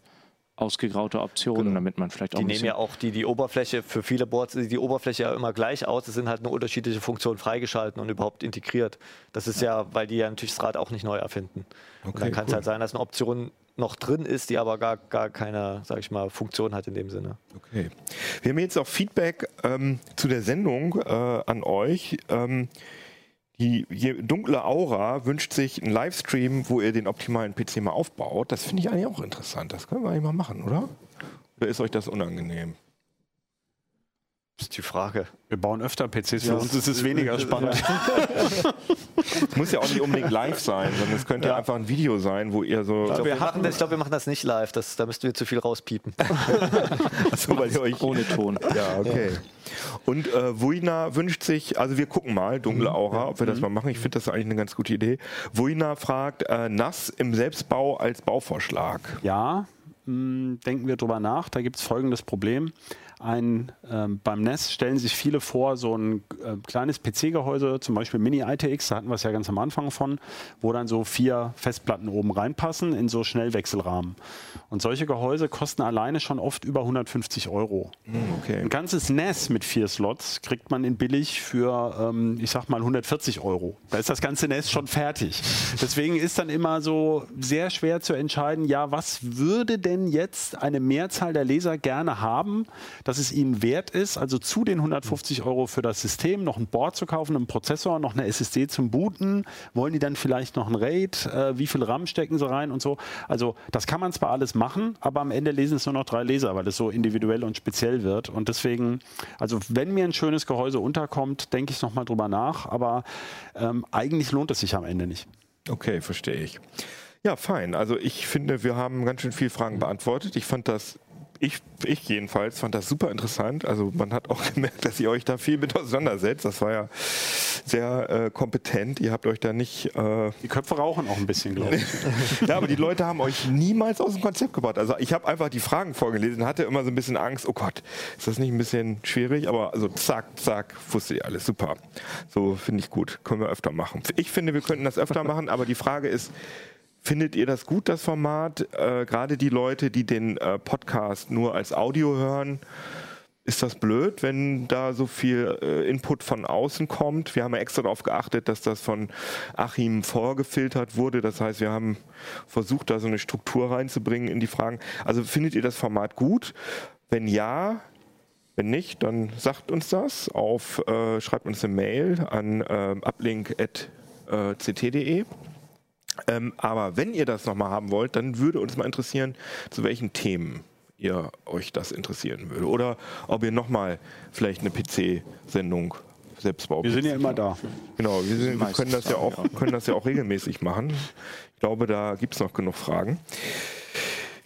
ausgegraute Optionen, damit man vielleicht auch Die nehmen ja auch die, die Oberfläche, für viele Boards sieht die Oberfläche ja immer gleich aus. Es sind halt nur unterschiedliche Funktionen freigeschalten und überhaupt integriert. Das ist ja, weil die ja natürlich das Rad auch nicht neu erfinden. und Okay, dann kann es cool. halt sein, dass eine Option noch drin ist, die aber gar, gar keine, sag ich mal, Funktion hat in dem Sinne. Okay. Wir haben jetzt auch Feedback ähm, zu der Sendung äh, an euch. Ähm, die dunkle Aura wünscht sich einen Livestream, wo ihr den optimalen PC mal aufbaut. Das finde ich eigentlich auch interessant. Das können wir eigentlich mal machen, oder? Oder ist euch das unangenehm? Das ist die Frage. Wir bauen öfter PCs, für uns ist es weniger spannend. Es muss ja auch nicht unbedingt live sein, sondern es könnte Ja. einfach ein Video sein, wo ihr so. Ich glaube, wir, machen das- ich glaub, wir machen das nicht live. Das, da müssten wir zu viel rauspiepen. Achso, weil ihr euch ohne Ton. Ja, okay. Und äh, Wuina wünscht sich, also wir gucken mal, dunkle Aura, ob wir das mal machen. Ich finde das eigentlich eine ganz gute Idee. Wuina fragt, äh, NAS im Selbstbau als Bauvorschlag. Ja, mh, denken wir drüber nach. Da gibt es folgendes Problem. Ein, ähm, beim NES stellen sich viele vor, so ein äh, kleines PC-Gehäuse, zum Beispiel Mini-ITX, da hatten wir es ja ganz am Anfang von, wo dann so vier Festplatten oben reinpassen in so Schnellwechselrahmen. Und solche Gehäuse kosten alleine schon oft über 150 Euro. Okay. Ein ganzes NES mit vier Slots kriegt man in billig für, ähm, ich sag mal, 140 Euro. Da ist das ganze NES schon fertig. Deswegen ist dann immer so sehr schwer zu entscheiden, ja, was würde denn jetzt eine Mehrzahl der Leser gerne haben, dass es ihnen wert ist, also zu den 150 Euro für das System noch ein Board zu kaufen, einen Prozessor, noch eine SSD zum Booten. Wollen die dann vielleicht noch ein RAID? Äh, wie viel RAM stecken sie rein und so? Also das kann man zwar alles machen, aber am Ende lesen es nur noch drei Leser, weil es so individuell und speziell wird. Und deswegen, also wenn mir ein schönes Gehäuse unterkommt, denke ich nochmal drüber nach. Aber ähm, eigentlich lohnt es sich am Ende nicht. Okay, verstehe ich. Ja, fein. Also ich finde, wir haben ganz schön viele Fragen beantwortet. Ich fand das ich, ich jedenfalls fand das super interessant. Also man hat auch gemerkt, dass ihr euch da viel mit auseinandersetzt. Das war ja sehr äh, kompetent. Ihr habt euch da nicht. Äh die Köpfe rauchen auch ein bisschen, glaube ich. ja, aber die Leute haben euch niemals aus dem Konzept gebracht. Also ich habe einfach die Fragen vorgelesen, hatte immer so ein bisschen Angst. Oh Gott, ist das nicht ein bisschen schwierig? Aber also zack, zack, wusste ihr alles. Super. So finde ich gut. Können wir öfter machen. Ich finde, wir könnten das öfter machen. Aber die Frage ist Findet ihr das gut, das Format? Äh, Gerade die Leute, die den äh, Podcast nur als Audio hören, ist das blöd, wenn da so viel äh, Input von außen kommt? Wir haben ja extra darauf geachtet, dass das von Achim vorgefiltert wurde. Das heißt, wir haben versucht, da so eine Struktur reinzubringen in die Fragen. Also findet ihr das Format gut? Wenn ja, wenn nicht, dann sagt uns das auf, äh, schreibt uns eine Mail an äh, uplink.ct.de. Ähm, aber wenn ihr das nochmal haben wollt, dann würde uns mal interessieren, zu welchen Themen ihr euch das interessieren würde. Oder ob ihr nochmal vielleicht eine PC-Sendung selbst baut. Wir sind ja immer da. Genau, wir, sind, wir können, das ja auch, können das ja auch regelmäßig machen. Ich glaube, da gibt es noch genug Fragen.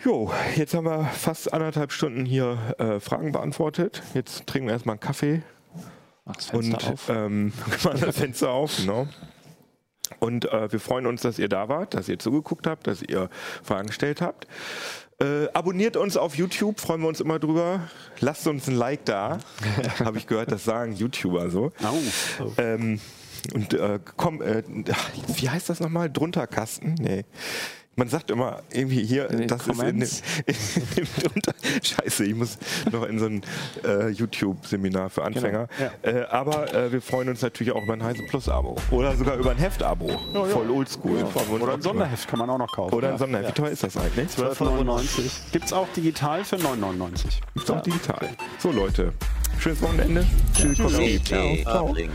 Jo, jetzt haben wir fast anderthalb Stunden hier äh, Fragen beantwortet. Jetzt trinken wir erstmal einen Kaffee. Mach das Fenster und auf. ähm, machen das Fenster auf, genau. Und äh, wir freuen uns, dass ihr da wart, dass ihr zugeguckt habt, dass ihr Fragen gestellt habt. Äh, abonniert uns auf YouTube, freuen wir uns immer drüber. Lasst uns ein Like da. Habe ich gehört, das sagen YouTuber so. Au. Ähm, und äh, komm, äh, wie heißt das nochmal? Drunterkasten? Nee. Man sagt immer irgendwie hier, das Comments? ist in, dem- in, dem drunter. Scheiße, ich muss noch in so ein äh, YouTube-Seminar für Anfänger. Genau, Äh, aber äh, wir freuen uns natürlich auch über ein Heise Plus Abo. Oder sogar über ein Heft-Abo. Voll oldschool. Uns Oder ein Sonderheft kann man auch noch kaufen. Oder ein Sonderheft. Wie teuer ist das eigentlich? 12,99. Gibt es auch digital für 9,99. Gibt's auch digital. So Leute, schönes Wochenende. Tschüss. CT Uplink.